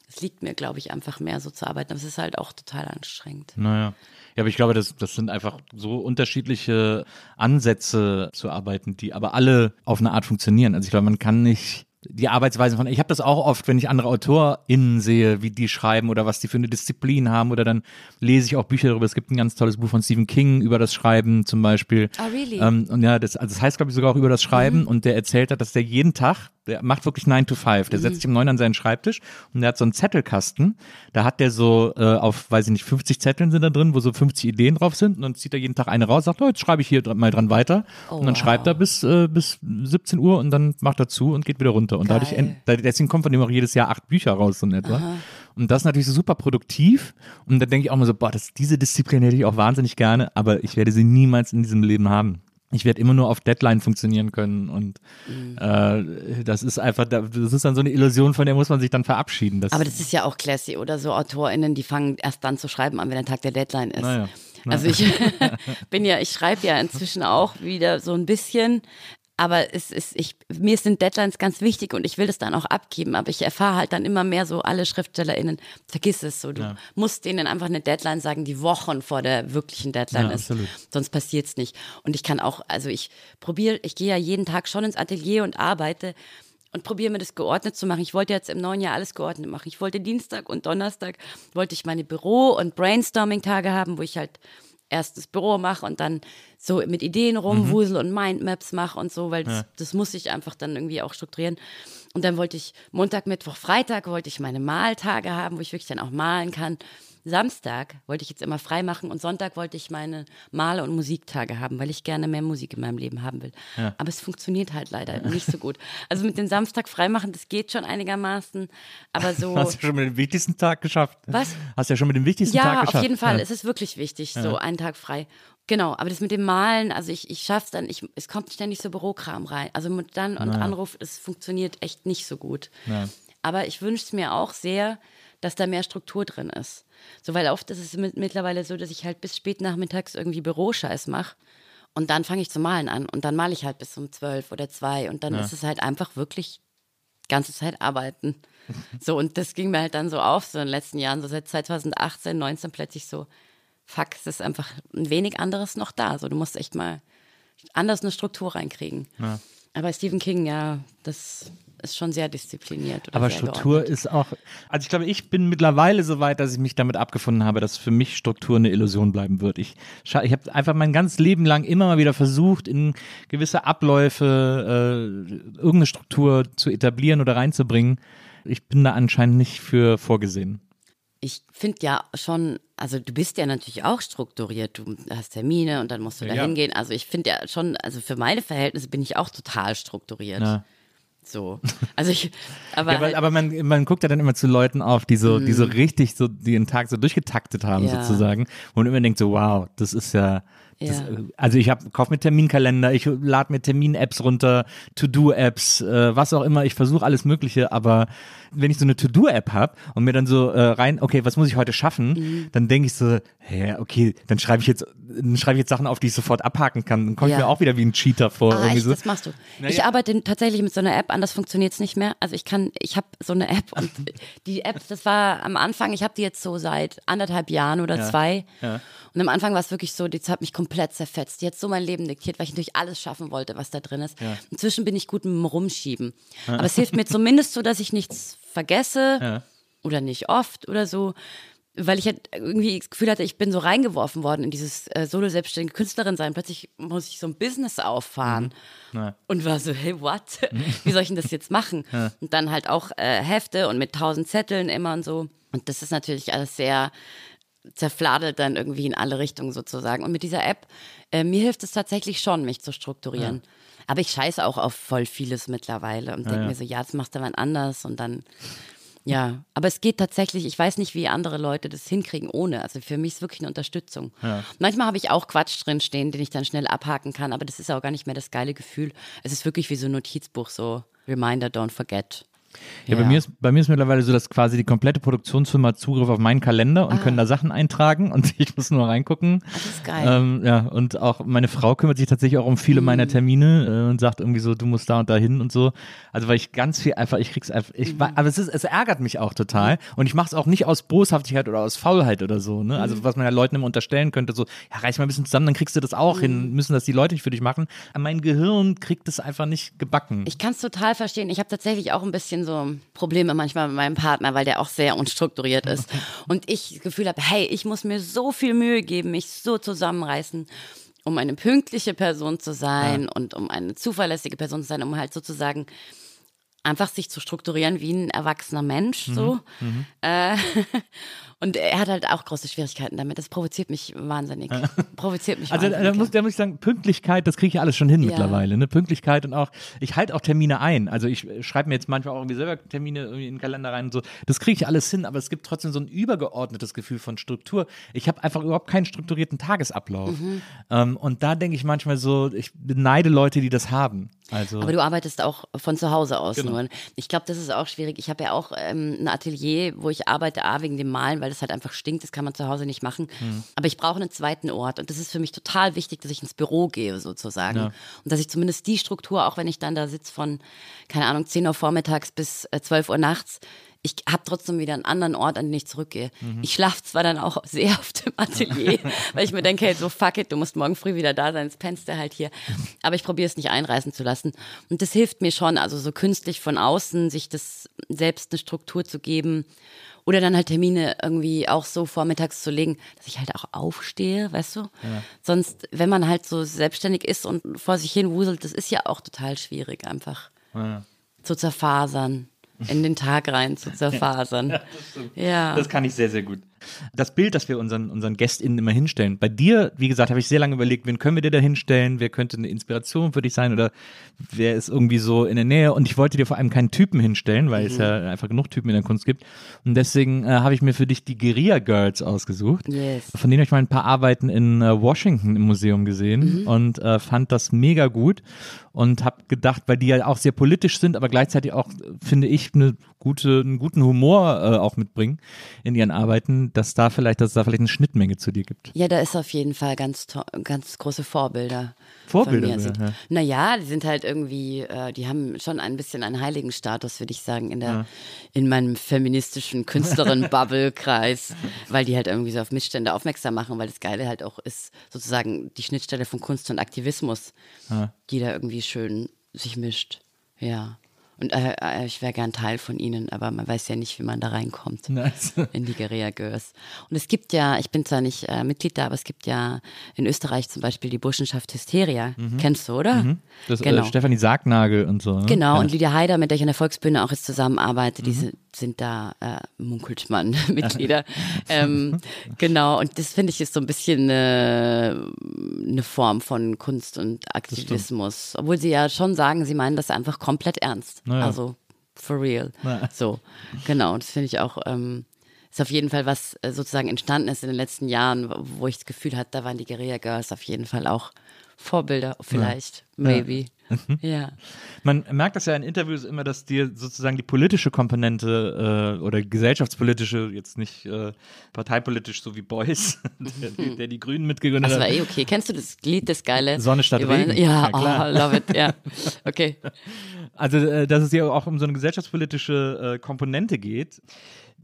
Es liegt mir, glaube ich, einfach mehr so zu arbeiten. Aber es ist halt auch total anstrengend. Naja. Ja, aber ich glaube, das, das sind einfach so unterschiedliche Ansätze zu arbeiten, die aber alle auf eine Art funktionieren. Also ich glaube, man kann nicht die Arbeitsweise von, ich habe das auch oft, wenn ich andere AutorInnen sehe, wie die schreiben oder was die für eine Disziplin haben oder dann lese ich auch Bücher darüber. Es gibt ein ganz tolles Buch von Stephen King über das Schreiben zum Beispiel. Oh, really? Ähm, und ja, das, also das heißt, glaube ich, sogar auch über das Schreiben mhm. und der erzählt hat, dass der jeden Tag der macht wirklich 9 to 5. Der mhm. setzt sich um 9 an seinen Schreibtisch und der hat so einen Zettelkasten. Da hat der so äh, auf, weiß ich nicht, 50 Zetteln sind da drin, wo so 50 Ideen drauf sind. Und dann zieht er jeden Tag eine raus, sagt, oh, jetzt schreibe ich hier mal dran weiter. Oh, und dann wow. schreibt er bis, äh, bis 17 Uhr und dann macht er zu und geht wieder runter. Und dadurch, deswegen kommt von ihm auch jedes Jahr acht Bücher raus, so in etwa. Aha. Und das ist natürlich so super produktiv. Und da denke ich auch mal so, boah, das, diese Disziplin hätte ich auch wahnsinnig gerne, aber ich werde sie niemals in diesem Leben haben ich werde immer nur auf Deadline funktionieren können und mhm. äh, das ist einfach, das ist dann so eine Illusion, von der muss man sich dann verabschieden. Das Aber das ist ja auch classy, oder so AutorInnen, die fangen erst dann zu schreiben an, wenn der Tag der Deadline ist. Naja. Also ich <laughs> bin ja, ich schreibe ja inzwischen auch wieder so ein bisschen, aber es ist, ich, mir sind Deadlines ganz wichtig und ich will das dann auch abgeben. Aber ich erfahre halt dann immer mehr so, alle SchriftstellerInnen, vergiss es so. Du ja. musst denen einfach eine Deadline sagen, die Wochen vor der wirklichen Deadline ja, ist. Absolut. Sonst passiert es nicht. Und ich kann auch, also ich probiere, ich gehe ja jeden Tag schon ins Atelier und arbeite und probiere mir das geordnet zu machen. Ich wollte jetzt im neuen Jahr alles geordnet machen. Ich wollte Dienstag und Donnerstag wollte ich meine Büro- und Brainstorming-Tage haben, wo ich halt erst das Büro mache und dann so mit Ideen rumwusel mhm. und Mindmaps mache und so, weil das, ja. das muss ich einfach dann irgendwie auch strukturieren. Und dann wollte ich Montag, Mittwoch, Freitag wollte ich meine Maltage haben, wo ich wirklich dann auch malen kann. Samstag wollte ich jetzt immer frei machen und Sonntag wollte ich meine Male- und Musiktage haben, weil ich gerne mehr Musik in meinem Leben haben will. Ja. Aber es funktioniert halt leider <laughs> nicht so gut. Also mit dem Samstag freimachen, das geht schon einigermaßen, aber so. Hast du schon mit dem wichtigsten Tag geschafft? Was? Hast du ja schon mit dem wichtigsten ja, Tag geschafft. Ja, auf jeden Fall. Ja. Es ist wirklich wichtig, so einen Tag frei. Genau, aber das mit dem Malen, also ich, ich schaff's dann, ich, es kommt ständig so Bürokram rein. Also mit dann und. Anruf, es funktioniert echt nicht so gut. Aber ich wünsche es mir auch sehr, dass da mehr Struktur drin ist. So, weil oft ist es mit, mittlerweile so, dass ich halt bis spät nachmittags irgendwie Büroscheiß mache. Und dann fange ich zu malen an. Und dann male ich halt bis um zwölf oder zwei. Und dann ja. ist es halt einfach wirklich ganze Zeit arbeiten. <laughs> so, und das ging mir halt dann so auf, so in den letzten Jahren, so seit 2018, 19 plötzlich so, fuck, es ist einfach ein wenig anderes noch da. So, du musst echt mal anders eine Struktur reinkriegen. Ja. Aber Stephen King, ja, das ist schon sehr diszipliniert. Aber sehr Struktur geordnet. ist auch, also ich glaube, ich bin mittlerweile so weit, dass ich mich damit abgefunden habe, dass für mich Struktur eine Illusion bleiben wird. Ich, ich habe einfach mein ganzes Leben lang immer mal wieder versucht, in gewisse Abläufe äh, irgendeine Struktur zu etablieren oder reinzubringen. Ich bin da anscheinend nicht für vorgesehen. Ich finde ja schon, also du bist ja natürlich auch strukturiert. Du hast Termine und dann musst du da hingehen. Also ich finde ja schon, also für meine Verhältnisse bin ich auch total strukturiert. Ja. So. Also ich, aber, Ja, aber, halt, aber man, man guckt ja dann immer zu Leuten auf, die so, die so richtig so die den Tag so durchgetaktet haben Ja. sozusagen und immer denkt so, wow, das ist ja, das, Ja. also ich habe kauf mir Terminkalender, ich lade mir Termin-Apps runter, To-Do-Apps, äh, was auch immer, ich versuche alles Mögliche, aber wenn ich so eine To-Do-App habe und mir dann so äh, rein, okay, was muss ich heute schaffen, Mhm. dann denke ich so, hä, okay, dann schreibe ich jetzt, dann schreibe ich jetzt Sachen auf, die ich sofort abhaken kann, dann komme ich Ja. mir auch wieder wie ein Cheater vor. Ah, echt, so. das machst du. Ich arbeite tatsächlich mit so einer App, anders funktioniert es nicht mehr. Also ich kann, ich habe so eine App und <laughs> die App, das war am Anfang, ich habe die jetzt so seit anderthalb Jahren oder zwei. Und am Anfang war es wirklich so, die hat mich komplett zerfetzt. Die hat so mein Leben diktiert, weil ich natürlich alles schaffen wollte, was da drin ist. Inzwischen bin ich gut mit dem Rumschieben. Aber es hilft mir zumindest so, dass ich nichts vergesse oder nicht oft oder so. Weil ich halt irgendwie das Gefühl hatte, ich bin so reingeworfen worden in dieses äh, solo-selbstständige Künstlerin sein. Plötzlich muss ich so ein Business auffahren. Und war so, hey, what? <laughs> Wie soll ich denn das jetzt machen? Und dann halt auch äh, Hefte und mit tausend Zetteln immer und so. Und das ist natürlich alles sehr zerfladelt dann irgendwie in alle Richtungen sozusagen. Und mit dieser App, äh, mir hilft es tatsächlich schon, mich zu strukturieren. Aber ich scheiße auch auf voll vieles mittlerweile und denke mir so, ja, das machst du wann anders und dann, ja. Aber es geht tatsächlich, ich weiß nicht, wie andere Leute das hinkriegen ohne. Also für mich ist wirklich eine Unterstützung. Manchmal habe ich auch Quatsch drin stehen, den ich dann schnell abhaken kann, aber das ist auch gar nicht mehr das geile Gefühl. Es ist wirklich wie so ein Notizbuch, so Reminder, don't forget. Ja, Bei, mir ist, bei mir ist mittlerweile so, dass quasi die komplette Produktionsfirma Zugriff auf meinen Kalender und können da Sachen eintragen und <laughs> ich muss nur reingucken. Ah, das ist geil. Ähm, ja, und auch meine Frau kümmert sich tatsächlich auch um viele meiner Mhm. Termine äh, und sagt irgendwie so, du musst da und da hin und so. Also weil ich ganz viel einfach, ich krieg's einfach, ich, Mhm. aber es ist, es ärgert mich auch total und ich mache es auch nicht aus Boshaftigkeit oder aus Faulheit oder so, ne? Mhm. Also was man ja Leuten immer unterstellen könnte, so, ja, reiß mal ein bisschen zusammen, dann kriegst du das auch Mhm. hin, müssen das die Leute nicht für dich machen. Aber mein Gehirn kriegt es einfach nicht gebacken. Ich kann es total verstehen. Ich habe tatsächlich auch ein bisschen so Probleme manchmal mit meinem Partner, weil der auch sehr unstrukturiert ist. Und ich das Gefühl habe, hey, ich muss mir so viel Mühe geben, mich so zusammenreißen, um eine pünktliche Person zu sein und um eine zuverlässige Person zu sein, um halt sozusagen einfach sich zu strukturieren wie ein erwachsener Mensch. So. Äh, <laughs> und er hat halt auch große Schwierigkeiten damit. Das provoziert mich wahnsinnig. Provoziert mich Also da, wahnsinnig. da, muss, da muss ich sagen, Pünktlichkeit, das kriege ich alles schon hin Ja. mittlerweile. Ne? Pünktlichkeit und auch, ich halte auch Termine ein. Also ich schreibe mir jetzt manchmal auch irgendwie selber Termine irgendwie in den Kalender rein und so. Das kriege ich alles hin, aber es gibt trotzdem so ein übergeordnetes Gefühl von Struktur. Ich habe einfach überhaupt keinen strukturierten Tagesablauf. Mhm. Ähm, und da denke ich manchmal so, ich beneide Leute, die das haben. Also Aber du arbeitest auch von zu Hause aus Genau. nur. Ich glaube, das ist auch schwierig. Ich habe ja auch ähm, ein Atelier, wo ich arbeite, A, wegen dem Malen, weil das halt einfach stinkt. Das kann man zu Hause nicht machen. Hm. Aber ich brauche einen zweiten Ort. Und das ist für mich total wichtig, dass ich ins Büro gehe, sozusagen. Und dass ich zumindest die Struktur, auch wenn ich dann da sitze von, keine Ahnung, 10 Uhr vormittags bis äh, 12 Uhr nachts, ich habe trotzdem wieder einen anderen Ort, an den ich zurückgehe. Mhm. Ich schlafe zwar dann auch sehr auf dem Atelier, <laughs> weil ich mir denke, hey, so fuck it, du musst morgen früh wieder da sein, pennst du halt hier. Aber ich probiere es nicht einreißen zu lassen. Und das hilft mir schon, also so künstlich von außen, sich das selbst eine Struktur zu geben. Oder dann halt Termine irgendwie auch so vormittags zu legen, dass ich halt auch aufstehe, weißt du? Sonst, wenn man halt so selbstständig ist und vor sich hin wuselt, das ist ja auch total schwierig einfach. Zu zerfasern, in den Tag rein zu <laughs> zerfasern. Ja. Das kann ich sehr, sehr gut. Das Bild, das wir unseren, unseren GästInnen immer hinstellen. Bei dir, wie gesagt, habe ich sehr lange überlegt, wen können wir dir da hinstellen? Wer könnte eine Inspiration für dich sein? Oder wer ist irgendwie so in der Nähe? Und ich wollte dir vor allem keinen Typen hinstellen, weil es ja einfach genug Typen in der Kunst gibt. Und deswegen äh, habe ich mir für dich die Guerilla Girls ausgesucht. Yes. Von denen habe ich mal ein paar Arbeiten in äh, Washington im Museum gesehen und äh, fand das mega gut und habe gedacht, weil die ja auch sehr politisch sind, aber gleichzeitig auch, finde ich, eine gute, einen guten Humor äh, auch mitbringen in ihren Arbeiten, dass da vielleicht, dass es da vielleicht eine Schnittmenge zu dir gibt. Ja, da ist auf jeden Fall ganz, ganz große Vorbilder. Vorbilder von mir sogar, sind. ja. Naja, die sind halt irgendwie, äh, die haben schon ein bisschen einen heiligen Status, würde ich sagen, in der, in meinem feministischen Künstlerin-Bubble-Kreis, <laughs> weil die halt irgendwie so auf Missstände aufmerksam machen, weil das Geile halt auch ist, sozusagen die Schnittstelle von Kunst und Aktivismus, die da irgendwie schön sich mischt. Ja. Und äh, äh, ich wäre gern Teil von ihnen, aber man weiß ja nicht, wie man da reinkommt Nice. <laughs> in die Guerilla Girls. Und es gibt ja, ich bin zwar nicht äh, Mitglied da, aber es gibt ja in Österreich zum Beispiel die Burschenschaft Hysteria. Kennst du, oder? Das genau. äh, Stefanie Sargnagel und so. Ne? Genau, ja. und Lydia Haider, mit der ich an der Volksbühne auch jetzt zusammenarbeite, Mhm. sind sind da, äh, munkelt man, <laughs> Mitglieder. ähm, genau, und das finde ich ist so ein bisschen eine, eine Form von Kunst und Aktivismus. Obwohl sie ja schon sagen, sie meinen das einfach komplett ernst. Naja. Also for real. Ja. So, genau. Das finde ich auch, ähm, ist auf jeden Fall was äh, sozusagen entstanden ist in den letzten Jahren, wo- ich das Gefühl hatte, da waren die Guerilla Girls auf jeden Fall auch Vorbilder, vielleicht, maybe. Ja. Man merkt das ja in Interviews immer, dass dir sozusagen die politische Komponente äh, oder gesellschaftspolitische, jetzt nicht äh, parteipolitisch, so wie Beuys, <laughs> der, die- der die Grünen mitgegründet Das war hat. eh okay. Kennst du das Lied, das geile? Sonne statt Regen. Ja, Ja, oh, love it, ja. Okay. Also, äh, dass es ja auch um so eine gesellschaftspolitische äh, Komponente geht,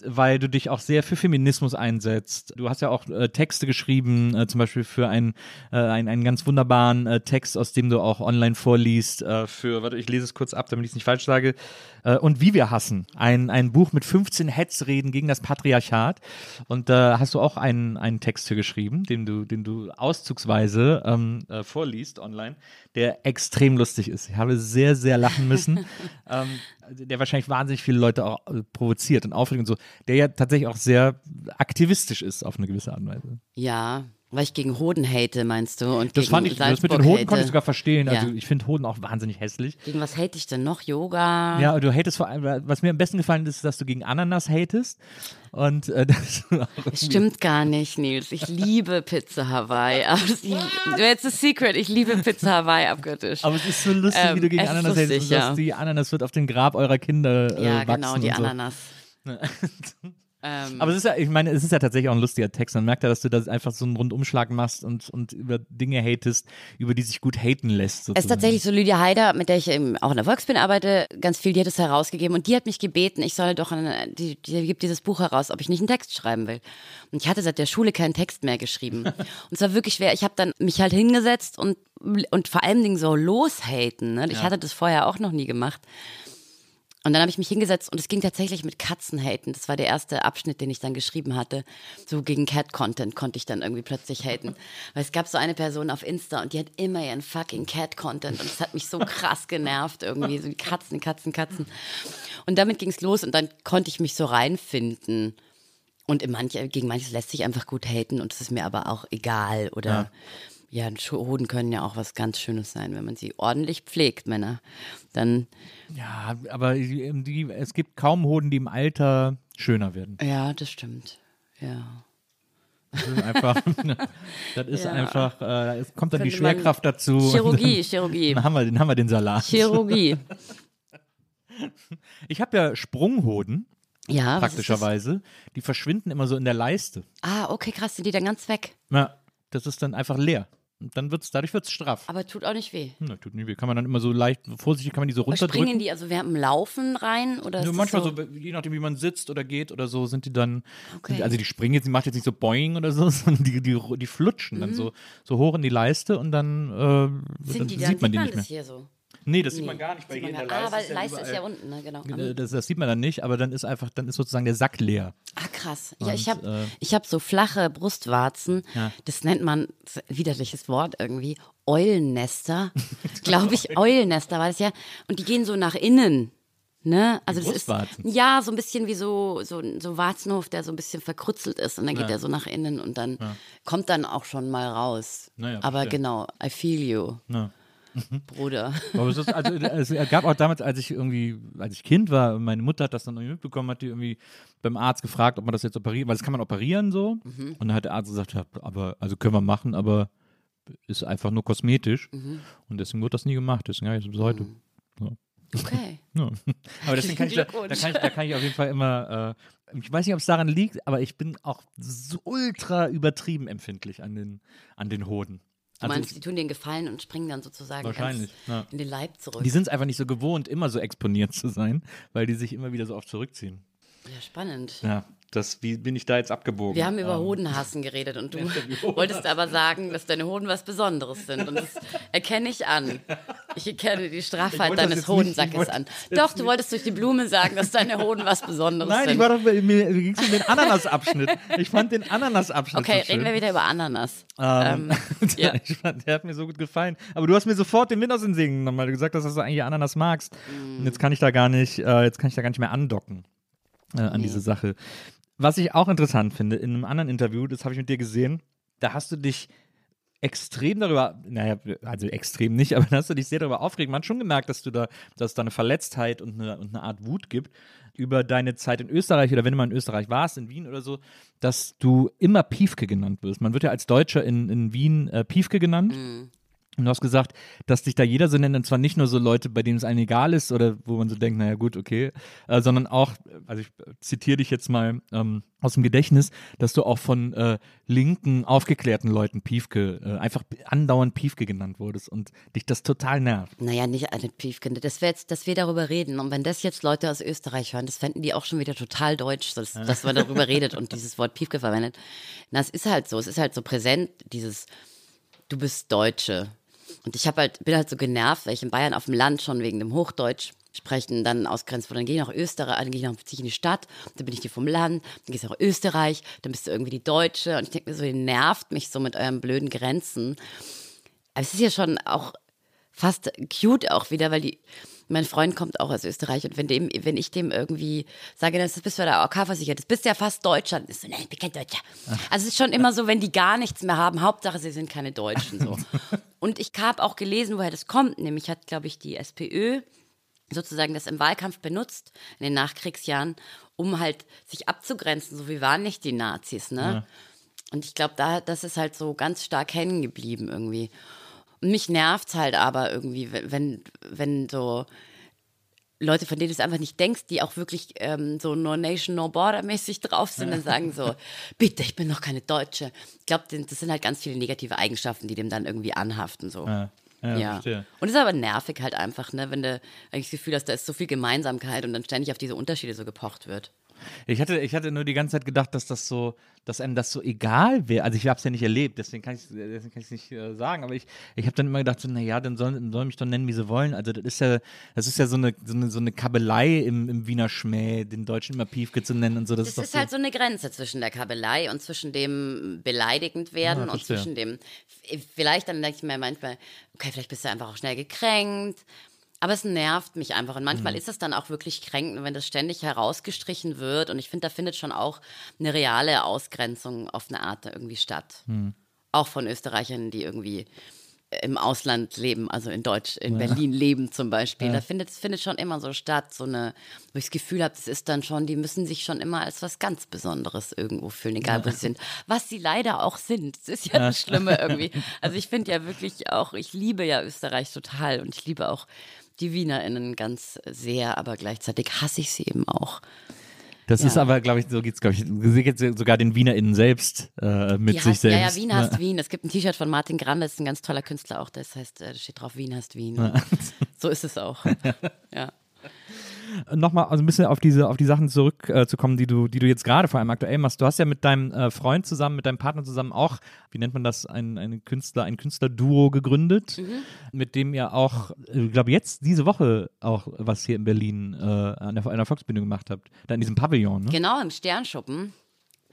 weil du dich auch sehr für Feminismus einsetzt. Du hast ja auch äh, Texte geschrieben, äh, zum Beispiel für einen, äh, einen, einen ganz wunderbaren äh, Text, aus dem du auch online vorliest, äh, für, warte, ich lese es kurz ab, damit ich es nicht falsch sage, äh, und wie wir hassen. Ein, ein Buch mit 15 Hetzreden gegen das Patriarchat. Und da hast du auch einen, einen Text für geschrieben, den du, den du auszugsweise ähm, äh, vorliest online, der extrem lustig ist. Ich habe sehr, sehr lachen müssen. <laughs> ähm, der wahrscheinlich wahnsinnig viele Leute auch provoziert und aufregt und so, der ja tatsächlich auch sehr aktivistisch ist auf eine gewisse Art und Weise. Ja, weil ich gegen Hoden hate, meinst du? Und Das fand ich, das mit den Salzburg Hoden konnte ich hate. sogar verstehen. Also Ja. ich finde Hoden auch wahnsinnig hässlich. Gegen was hate ich denn noch? Yoga? Ja, du hatest vor allem, was mir am besten gefallen ist, dass du gegen Ananas hatest. Und äh, <laughs> das stimmt gar nicht, Nils. Ich liebe Pizza Hawaii. Jetzt ist <laughs> Secret. Ich liebe Pizza Hawaii abgöttisch. aber es ist so lustig, Ähm, wie du gegen ist Ananas lustig, hatest. und dass ja. Die Ananas wird auf dem Grab eurer Kinder äh, ja, genau, die so. Ananas. <laughs> ähm, Aber es ist ja, ich meine, es ist ja tatsächlich auch ein lustiger Text. Man merkt ja, dass du da einfach so einen Rundumschlag machst und, und über Dinge hatest, über die sich gut haten lässt. Es ist Sozusagen. tatsächlich so Lydia Haider, mit der ich eben auch in der Volksbühne arbeite, ganz viel, die hat es herausgegeben und die hat mich gebeten, ich soll doch, eine, die, die gibt dieses Buch heraus, ob ich nicht einen Text schreiben will. Und ich hatte seit der Schule keinen Text mehr geschrieben. <laughs> und es war wirklich schwer. Ich habe dann mich halt hingesetzt und, und vor allen Dingen so loshaten. Ne? Ich hatte das vorher auch noch nie gemacht. Und dann habe ich mich hingesetzt und es ging tatsächlich mit Katzenhaten. Das war der erste Abschnitt, den ich dann geschrieben hatte. So gegen Cat-Content konnte ich dann irgendwie plötzlich haten. Weil es gab so eine Person auf Insta und die hat immer ihren fucking Cat-Content und es hat mich so krass genervt irgendwie. So Katzen, Katzen, Katzen. Und damit ging es los und dann konnte ich mich so reinfinden. Und manche, gegen manches lässt sich einfach gut haten und es ist mir aber auch egal. Oder ja, Hoden können ja auch was ganz Schönes sein, wenn man sie ordentlich pflegt, Männer. Dann Ja, aber die, die, es gibt kaum Hoden, die im Alter schöner werden. Ja, das stimmt. Ja. Das ist einfach, <laughs> das ist Ja. einfach, äh, da ist, kommt dann die Könnte man- Schwerkraft dazu. Chirurgie, Und <laughs> Chirurgie. Dann haben wir, den haben wir den Salat. Chirurgie. <laughs> Ich habe ja Sprunghoden, Ja, praktischerweise. Die verschwinden immer so in der Leiste. Ah, okay, krass, sind die dann ganz weg. Ja, das ist dann einfach leer. Und dann wird's, dadurch wird es straff. Aber tut auch nicht weh. Hm, das tut nie weh. Kann man dann immer so leicht, vorsichtig kann man die so runterdrücken. Springen die also während dem Laufen rein? Oder Ja, manchmal so, so, je nachdem, wie man sitzt oder geht oder so, sind die dann, Okay. sind, also die springen jetzt, die macht jetzt nicht so boing oder so, <laughs> sondern die, die, die flutschen dann so, so hoch in die Leiste und dann, äh, dann sind die dann, sieht man die nicht mehr. hier so? Nee, das sieht Nee, man gar nicht, sieht man der gar- Leiste Ah, weil ist ja Leiste ist ja unten, ne? genau. Äh, Das, das sieht man dann nicht, aber dann ist einfach, dann ist sozusagen der Sack leer. Ah, krass. Ja, Und, ich habe äh, ich hab so flache Brustwarzen. Ja. Das nennt man, das widerliches Wort irgendwie, Eulennester. <laughs> Glaube ich, Eulennester war das ja. Und die gehen so nach innen. Ne? Also das ist ja so ein bisschen wie so, so, so Warzenhof, der so ein bisschen verkrutzelt ist und dann geht Ja. der so nach innen und dann kommt dann auch schon mal raus. Naja, Aber verstehe. genau, I feel you, Ja. Bruder. Aber es, ist, also, es gab auch damals, als ich irgendwie, als ich Kind war, meine Mutter hat das dann irgendwie mitbekommen, hat die irgendwie beim Arzt gefragt, ob man das jetzt operiert, weil das kann man operieren so. Mhm. Und dann hat der Arzt gesagt, ja, aber, also können wir machen, aber ist einfach nur kosmetisch. Mhm. Und deswegen wird das nie gemacht, deswegen habe ich es bis heute. Okay. <laughs> Ja. Aber deswegen kann ich da, da, kann ich, da kann ich auf jeden Fall immer, äh, ich weiß nicht, ob es daran liegt, aber ich bin auch so ultra übertrieben empfindlich an den, an den Hoden. Du Also meinst, ich- die tun einen Gefallen und springen dann sozusagen Wahrscheinlich, ja. in den Leib zurück. Die sind es einfach nicht so gewohnt, immer so exponiert zu sein, weil die sich immer wieder so oft zurückziehen. ja, spannend. Ja, das, wie bin ich da jetzt abgebogen? Wir haben über Ähm, Hodenhassen geredet und <laughs> du wolltest aber sagen, dass deine Hoden was Besonderes sind. Und das erkenne ich an. Ich erkenne die Straffheit deines nicht- Hodensackes wollte an. Doch, du wolltest durch die Blume sagen, dass deine Hoden was Besonderes Nein, sind. ich war doch, mir, mir ging es um den Ananasabschnitt. Ich fand den Ananasabschnitt okay, so reden wir wieder über Ananas. Ähm, Ähm, <laughs> ja. fand, der hat mir so gut gefallen. Aber du hast mir sofort den Wind aus den genommen, weil du gesagt hast, dass du eigentlich Ananas magst. Mm. Und jetzt kann ich da gar nicht, äh, jetzt kann ich da gar nicht mehr andocken. äh, an Nee. diese Sache. Was ich auch interessant finde, in einem anderen Interview, das habe ich mit dir gesehen, da hast du dich extrem darüber, naja, also extrem nicht, aber da hast du dich sehr darüber aufgeregt. Man hat schon gemerkt, dass du da, dass es da eine Verletztheit und eine, und eine Art Wut gibt über deine Zeit in Österreich oder wenn du mal in Österreich warst, in Wien oder so, dass du immer Piefke genannt wirst. Man wird ja als Deutscher in, in Wien äh, Piefke genannt. Und du hast gesagt, dass dich da jeder so nennt, und zwar nicht nur so Leute, bei denen es allen egal ist oder wo man so denkt, naja gut, okay, äh, sondern auch, also ich zitiere dich jetzt mal ähm, aus dem Gedächtnis, dass du auch von äh, linken, aufgeklärten Leuten Piefke, äh, einfach andauernd Piefke genannt wurdest und dich das total nervt. Naja, nicht eine Piefkinder. Das wäre jetzt, dass wir darüber reden. Und wenn das jetzt Leute aus Österreich hören, das fänden die auch schon wieder total deutsch, dass, dass man darüber <laughs> redet und dieses Wort Piefke verwendet. Na, es ist halt so, es ist halt so präsent, dieses, du bist Deutsche. Und ich hab halt, bin halt so genervt, weil ich in Bayern auf dem Land schon wegen dem Hochdeutsch sprechen, dann ausgrenzt wurde. Dann gehe ich nach Österreich, dann gehe ich nach ich in die Stadt, dann bin ich die vom Land, dann gehst du nach Österreich, dann bist du irgendwie die Deutsche. Und ich denke mir so, ihr nervt mich so mit euren blöden Grenzen. Aber es ist ja schon auch fast cute auch wieder, weil die, mein Freund kommt auch aus Österreich und wenn, dem, wenn ich dem irgendwie sage, das bist du bei der AK versichert, das bist ja fast Deutscher, ist so, nein, ich bin kein Deutscher. Also es ist schon immer so, wenn die gar nichts mehr haben, Hauptsache sie sind keine Deutschen so. <laughs> Und ich habe auch gelesen, woher das kommt, nämlich hat, glaube ich, die SPÖ sozusagen das im Wahlkampf benutzt in den Nachkriegsjahren, um halt sich abzugrenzen, so wie waren nicht die Nazis, ne? Und ich glaube, da, das ist halt so ganz stark hängen geblieben irgendwie. Und mich nervt halt aber irgendwie, wenn, wenn, so Leute, von denen du es einfach nicht denkst, die auch wirklich ähm, so No Nation, No Border mäßig drauf sind und sagen so, <laughs> bitte, ich bin noch keine Deutsche. Ich glaube, das sind halt ganz viele negative Eigenschaften, die dem dann irgendwie anhaften. So. Ja, ja, verstehe. Und es ist aber nervig halt einfach, ne, wenn du eigentlich das Gefühl hast, da ist so viel Gemeinsamkeit und dann ständig auf diese Unterschiede so gepocht wird. Ich hatte, ich hatte nur die ganze Zeit gedacht, dass das so, dass einem das so egal wäre. Also ich habe es ja nicht erlebt, deswegen kann ich es nicht äh, sagen. Aber ich, ich habe dann immer gedacht, so, naja, dann sollen, sollen mich doch nennen, wie sie wollen. Also das ist ja, das ist ja so eine, so eine, so eine Kabelei im, im Wiener Schmäh, den Deutschen immer Piefke zu nennen und so. Das, Das ist, ist halt so eine Grenze zwischen der Kabelei und zwischen dem beleidigend werden Ja, und zwischen dem, vielleicht dann denke ich mir manchmal, okay, vielleicht bist du einfach auch schnell gekränkt. Aber es nervt mich einfach. Und Mhm. manchmal ist es dann auch wirklich kränkend, wenn das ständig herausgestrichen wird. Und ich finde, da findet schon auch eine reale Ausgrenzung auf eine Art irgendwie statt. Mhm. Auch von Österreichern, die irgendwie im Ausland leben, also in Deutsch, in Berlin leben zum Beispiel. Da findet es findet schon immer so statt, so eine, wo ich das Gefühl habe, das ist dann schon, die müssen sich schon immer als was ganz Besonderes irgendwo fühlen, egal wo sie sind. Was sie leider auch sind. Das ist ja das Schlimme irgendwie. Also ich finde ja wirklich auch, ich liebe ja Österreich total und ich liebe auch die WienerInnen ganz sehr, aber gleichzeitig hasse ich sie eben auch. das ja. ist aber, glaube ich, so geht's, glaube ich, geht's sogar den WienerInnen selbst äh, mit Die sich heißt, selbst. ja, ja, Wien heißt Wien. Es gibt ein T-Shirt von Martin Grande, das ist ein ganz toller Künstler auch. Das heißt, äh, da steht drauf, Wien heißt Wien. So ist es auch. <laughs> Ja. Nochmal also ein bisschen auf diese auf die Sachen zurückzukommen, äh, die du die du jetzt gerade vor allem aktuell machst. Du hast ja mit deinem äh, Freund zusammen, mit deinem Partner zusammen auch, wie nennt man das, ein, ein Künstler, ein Künstlerduo gegründet, mit dem ihr auch, ich glaube jetzt diese Woche auch was hier in Berlin äh, an der, der Volksbühne gemacht habt, da in diesem Pavillon. Ne? Genau, im Sternschuppen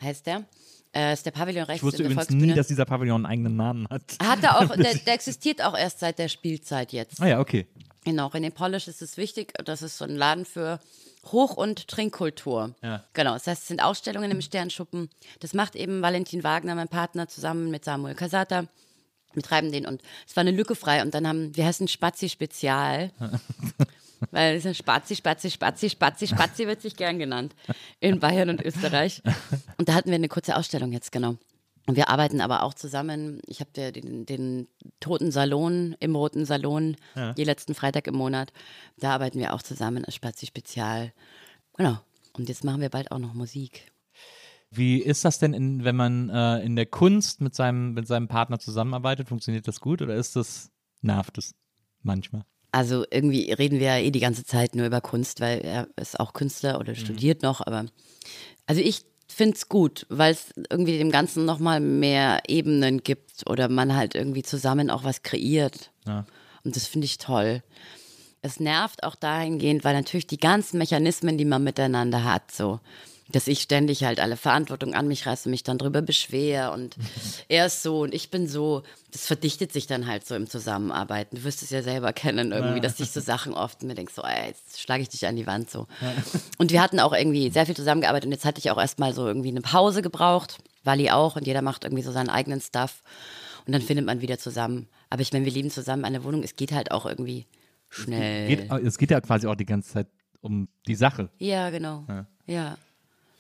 heißt der. Äh, ist der Pavillon rechts Ich wusste in der übrigens Volksbühne. nie, dass dieser Pavillon einen eigenen Namen hat. Hat er auch, <laughs> der, der existiert auch erst seit der Spielzeit jetzt. Ah ja, okay. Genau, in den Polish ist es wichtig, das ist so ein Laden für Hoch- und Trinkkultur. Ja. Genau, das heißt, es sind Ausstellungen im Sternschuppen. Das macht eben Valentin Wagner, mein Partner, zusammen mit Samuel Casata. Wir treiben den und es war eine Lücke frei und dann haben, wir heißen Spazi Spezial. <laughs> Weil es ist Spazi, Spazi, Spazi, Spazi, Spazi wird sich gern genannt in Bayern und Österreich. Und da hatten wir eine kurze Ausstellung jetzt, genau. Und wir arbeiten aber auch zusammen. Ich habe den, den Toten Salon im Roten Salon, je letzten Freitag im Monat. Da arbeiten wir auch zusammen als Spazi Spezial. Genau. Und jetzt machen wir bald auch noch Musik. Wie ist das denn, in, wenn man äh, in der Kunst mit seinem, mit seinem Partner zusammenarbeitet? Funktioniert das gut oder ist das, nervt es manchmal? Also irgendwie reden wir ja eh die ganze Zeit nur über Kunst, weil er ist auch Künstler oder studiert noch, aber also ich finde es gut, weil es irgendwie dem Ganzen nochmal mehr Ebenen gibt oder man halt irgendwie zusammen auch was kreiert. Ja. Und das finde ich toll. Es nervt auch dahingehend, weil natürlich die ganzen Mechanismen, die man miteinander hat, so dass ich ständig halt alle Verantwortung an mich reiße und mich dann drüber beschwer und er ist so und ich bin so. Das verdichtet sich dann halt so im Zusammenarbeiten. Du wirst es ja selber kennen irgendwie, dass ich so Sachen oft mir denke, so, ey, jetzt schlage ich dich an die Wand so. Und wir hatten auch irgendwie sehr viel zusammengearbeitet und jetzt hatte ich auch erstmal so irgendwie eine Pause gebraucht, Wally auch und jeder macht irgendwie so seinen eigenen Stuff und dann findet man wieder zusammen. Aber ich meine, wir leben zusammen in einer Wohnung, es geht halt auch irgendwie schnell. Geht, es geht ja quasi auch die ganze Zeit um die Sache. Ja, genau. Ja. Ja.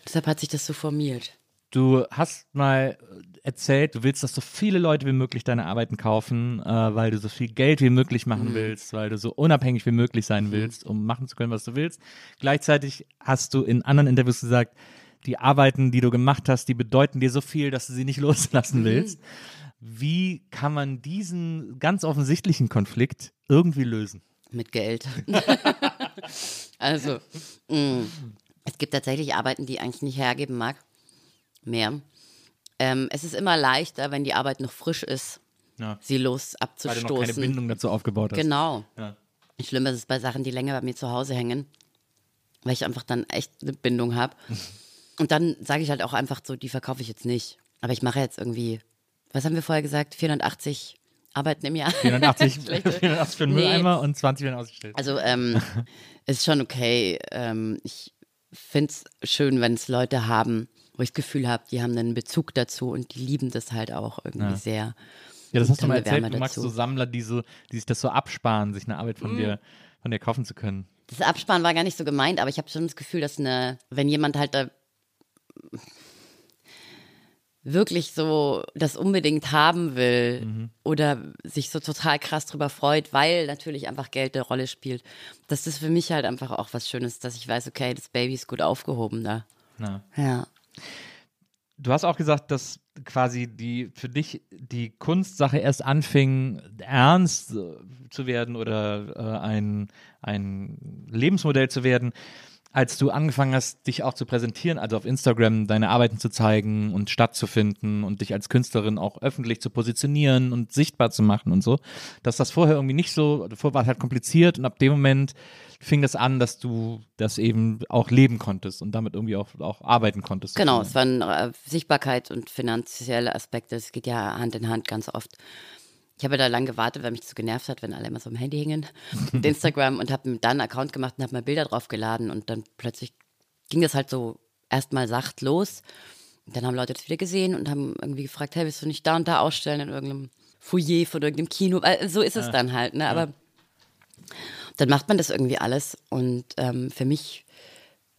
Deshalb hat sich das so formiert. Du hast mal erzählt, du willst, dass so viele Leute wie möglich deine Arbeiten kaufen, äh, weil du so viel Geld wie möglich machen Mhm. willst, weil du so unabhängig wie möglich sein willst, um machen zu können, was du willst. Gleichzeitig hast du in anderen Interviews gesagt, die Arbeiten, die du gemacht hast, die bedeuten dir so viel, dass du sie nicht <laughs> loslassen willst. Wie kann man diesen ganz offensichtlichen Konflikt irgendwie lösen? Mit Geld. <laughs> <laughs> also, mh, es gibt tatsächlich Arbeiten, die ich eigentlich nicht hergeben mag. Mehr. Ähm, es ist immer leichter, wenn die Arbeit noch frisch ist, Ja. sie los Weil du noch keine abzustoßen. Bindung dazu aufgebaut hast. Genau. Ja. Schlimm ist es bei Sachen, die länger bei mir zu Hause hängen, weil ich einfach dann echt eine Bindung habe. <laughs> Und dann sage ich halt auch einfach so, die verkaufe ich jetzt nicht. Aber ich mache jetzt irgendwie, was haben wir vorher gesagt, 480 Arbeiten im Jahr. 480, <laughs> Schlechte. <laughs> 480 für den Nee. Mülleimer und 20 werden ausgestellt. Also ähm, ist schon okay. Ähm, ich finde es schön, wenn es Leute haben, wo ich das Gefühl habe, die haben einen Bezug dazu und die lieben das halt auch irgendwie sehr. Ja, das hast du mal Wärme erzählt. Du magst dazu. so Sammler, die, so, die sich das so absparen, sich eine Arbeit von dir, von dir kaufen zu können. Das Absparen war gar nicht so gemeint, aber ich habe schon das Gefühl, dass eine, wenn jemand halt da wirklich so das unbedingt haben will Mhm. oder sich so total krass drüber freut, weil natürlich einfach Geld eine Rolle spielt, das für mich halt einfach auch was Schönes, ist, dass ich weiß, okay, das Baby ist gut aufgehoben da. Ja. Ja. Du hast auch gesagt, dass quasi die für dich die Kunstsache erst anfing, ernst zu werden oder äh, ein, ein Lebensmodell zu werden, als du angefangen hast, dich auch zu präsentieren, also auf Instagram deine Arbeiten zu zeigen und stattzufinden und dich als Künstlerin auch öffentlich zu positionieren und sichtbar zu machen und so. Dass das vorher irgendwie nicht so, vorher war es halt kompliziert und ab dem Moment fing das an, dass du das eben auch leben konntest und damit irgendwie auch, auch arbeiten konntest. Genau, sozusagen. es waren äh, Sichtbarkeit und finanzielle Aspekte. Das geht ja Hand in Hand ganz oft. Ich habe da lang gewartet, weil mich das so genervt hat, wenn alle immer so am Handy hingen mit <laughs> Instagram und habe dann einen Account gemacht und habe mal Bilder drauf geladen und dann plötzlich ging das halt so erstmal sacht los. Und dann haben Leute das wieder gesehen und haben irgendwie gefragt, hey, willst du nicht da und da ausstellen in irgendeinem Foyer von irgendeinem Kino? Äh, So ist es dann halt, ne? Aber dann macht man das irgendwie alles und ähm, für mich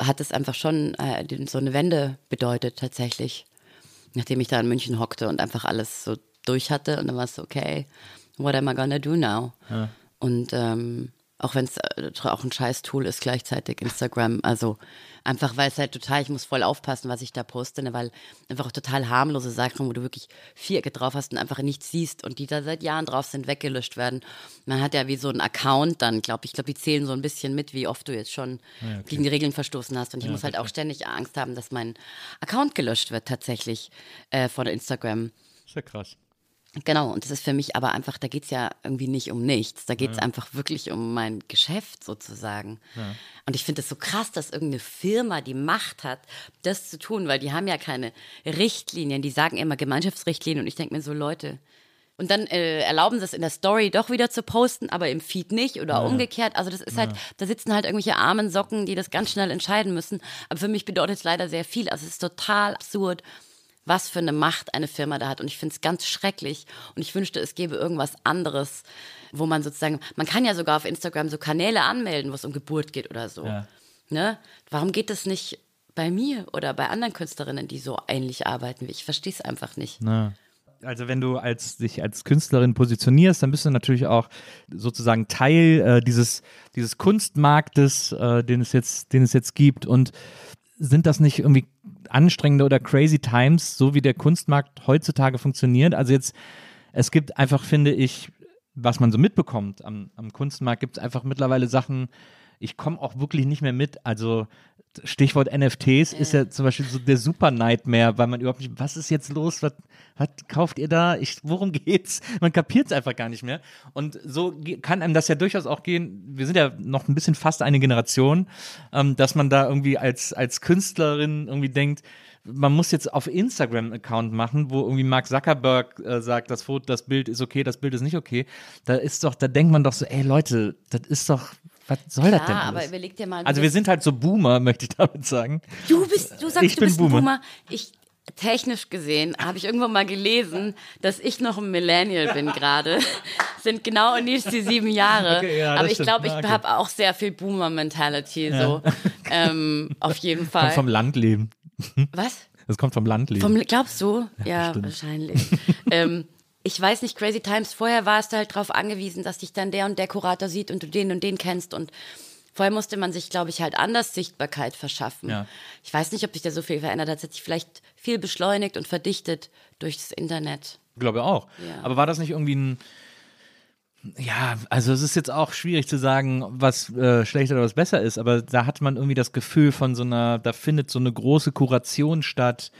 hat es einfach schon äh, so eine Wende bedeutet tatsächlich. Nachdem ich da in München hockte und einfach alles so durch hatte und dann war es so, okay, what am I gonna do now? Und ähm, auch wenn es äh, auch ein scheiß Tool ist gleichzeitig Instagram, also einfach weil es halt total, ich muss voll aufpassen, was ich da poste, ne, weil einfach auch total harmlose Sachen, wo du wirklich Vierecke drauf hast und einfach nichts siehst und die da seit Jahren drauf sind, weggelöscht werden. Man hat ja wie so einen Account dann, glaube ich, ich glaube, die zählen so ein bisschen mit, wie oft du jetzt schon gegen die Regeln verstoßen hast und ich muss halt auch ständig Angst haben, dass mein Account gelöscht wird tatsächlich äh, von Instagram. Ist ja krass. Genau, und das ist für mich aber einfach, da geht's ja irgendwie nicht um nichts. Da geht's einfach wirklich um mein Geschäft sozusagen. Und ich finde es so krass, dass irgendeine Firma die Macht hat, das zu tun, weil die haben ja keine Richtlinien. Die sagen immer Gemeinschaftsrichtlinien und ich denke mir so, Leute. Und dann äh, erlauben sie es in der Story doch wieder zu posten, aber im Feed nicht oder umgekehrt. Also das ist halt, da sitzen halt irgendwelche armen Socken, die das ganz schnell entscheiden müssen. Aber für mich bedeutet es leider sehr viel. Also es ist total absurd, was für eine Macht eine Firma da hat. Und ich finde es ganz schrecklich. Und ich wünschte, es gäbe irgendwas anderes, wo man sozusagen, man kann ja sogar auf Instagram so Kanäle anmelden, wo es um Geburt geht oder so. Ja. Ne? Warum geht das nicht bei mir oder bei anderen Künstlerinnen, die so ähnlich arbeiten wie ich? Ich verstehe es einfach nicht. Na. Also wenn du als dich als Künstlerin positionierst, dann bist du natürlich auch sozusagen Teil äh, dieses dieses Kunstmarktes, äh, den es jetzt den es jetzt gibt und sind das nicht irgendwie anstrengende oder crazy times, so wie der Kunstmarkt heutzutage funktioniert? Also jetzt es gibt einfach finde ich, was man so mitbekommt am, am Kunstmarkt gibt es einfach mittlerweile Sachen, ich komme auch wirklich nicht mehr mit, also Stichwort NFTs ist ja zum Beispiel so der Super Nightmare, weil man überhaupt nicht, was ist jetzt los? Was, was kauft ihr da? Ich, worum geht's? Man kapiert es einfach gar nicht mehr. Und so kann einem das ja durchaus auch gehen. Wir sind ja noch ein bisschen fast eine Generation, ähm, dass man da irgendwie als, als Künstlerin irgendwie denkt, man muss jetzt auf Instagram Account machen, wo irgendwie Mark Zuckerberg äh, sagt, das Foto, das Bild ist okay, das Bild ist nicht okay. Da ist doch, da denkt man doch so, ey Leute, das ist doch, was soll das denn? Ja, aber alles? überleg dir mal. Also wir sind halt so Boomer, <laughs> möchte ich damit sagen. Du bist, du sagst, Ich du bin bist Boomer. Boomer. Ich, technisch gesehen, habe ich irgendwo mal gelesen, dass ich noch ein Millennial bin gerade. <laughs> Sind genau in die sieben Jahre. <laughs> Okay, ja, Aber ich glaube, ich Ah, okay. habe auch sehr viel Boomer-Mentality, so. Ähm, auf jeden Fall. Kommt vom Landleben. Was? Das kommt vom Landleben. Vom, glaubst du? Ja, bestimmt. wahrscheinlich. ähm, ich weiß nicht, Crazy Times, vorher warst du halt darauf angewiesen, dass dich dann der und der Kurator sieht und du den und den kennst und vorher musste man sich, glaube ich, halt anders Sichtbarkeit verschaffen. Ja. Ich weiß nicht, ob sich da so viel verändert hat. Es hat sich vielleicht viel beschleunigt und verdichtet durch das Internet. Ich glaube auch. Ja. Aber war das nicht irgendwie ein. Ja, also es ist jetzt auch schwierig zu sagen, was äh, schlechter oder was besser ist, aber da hat man irgendwie das Gefühl von so einer, da findet so eine große Kuration statt,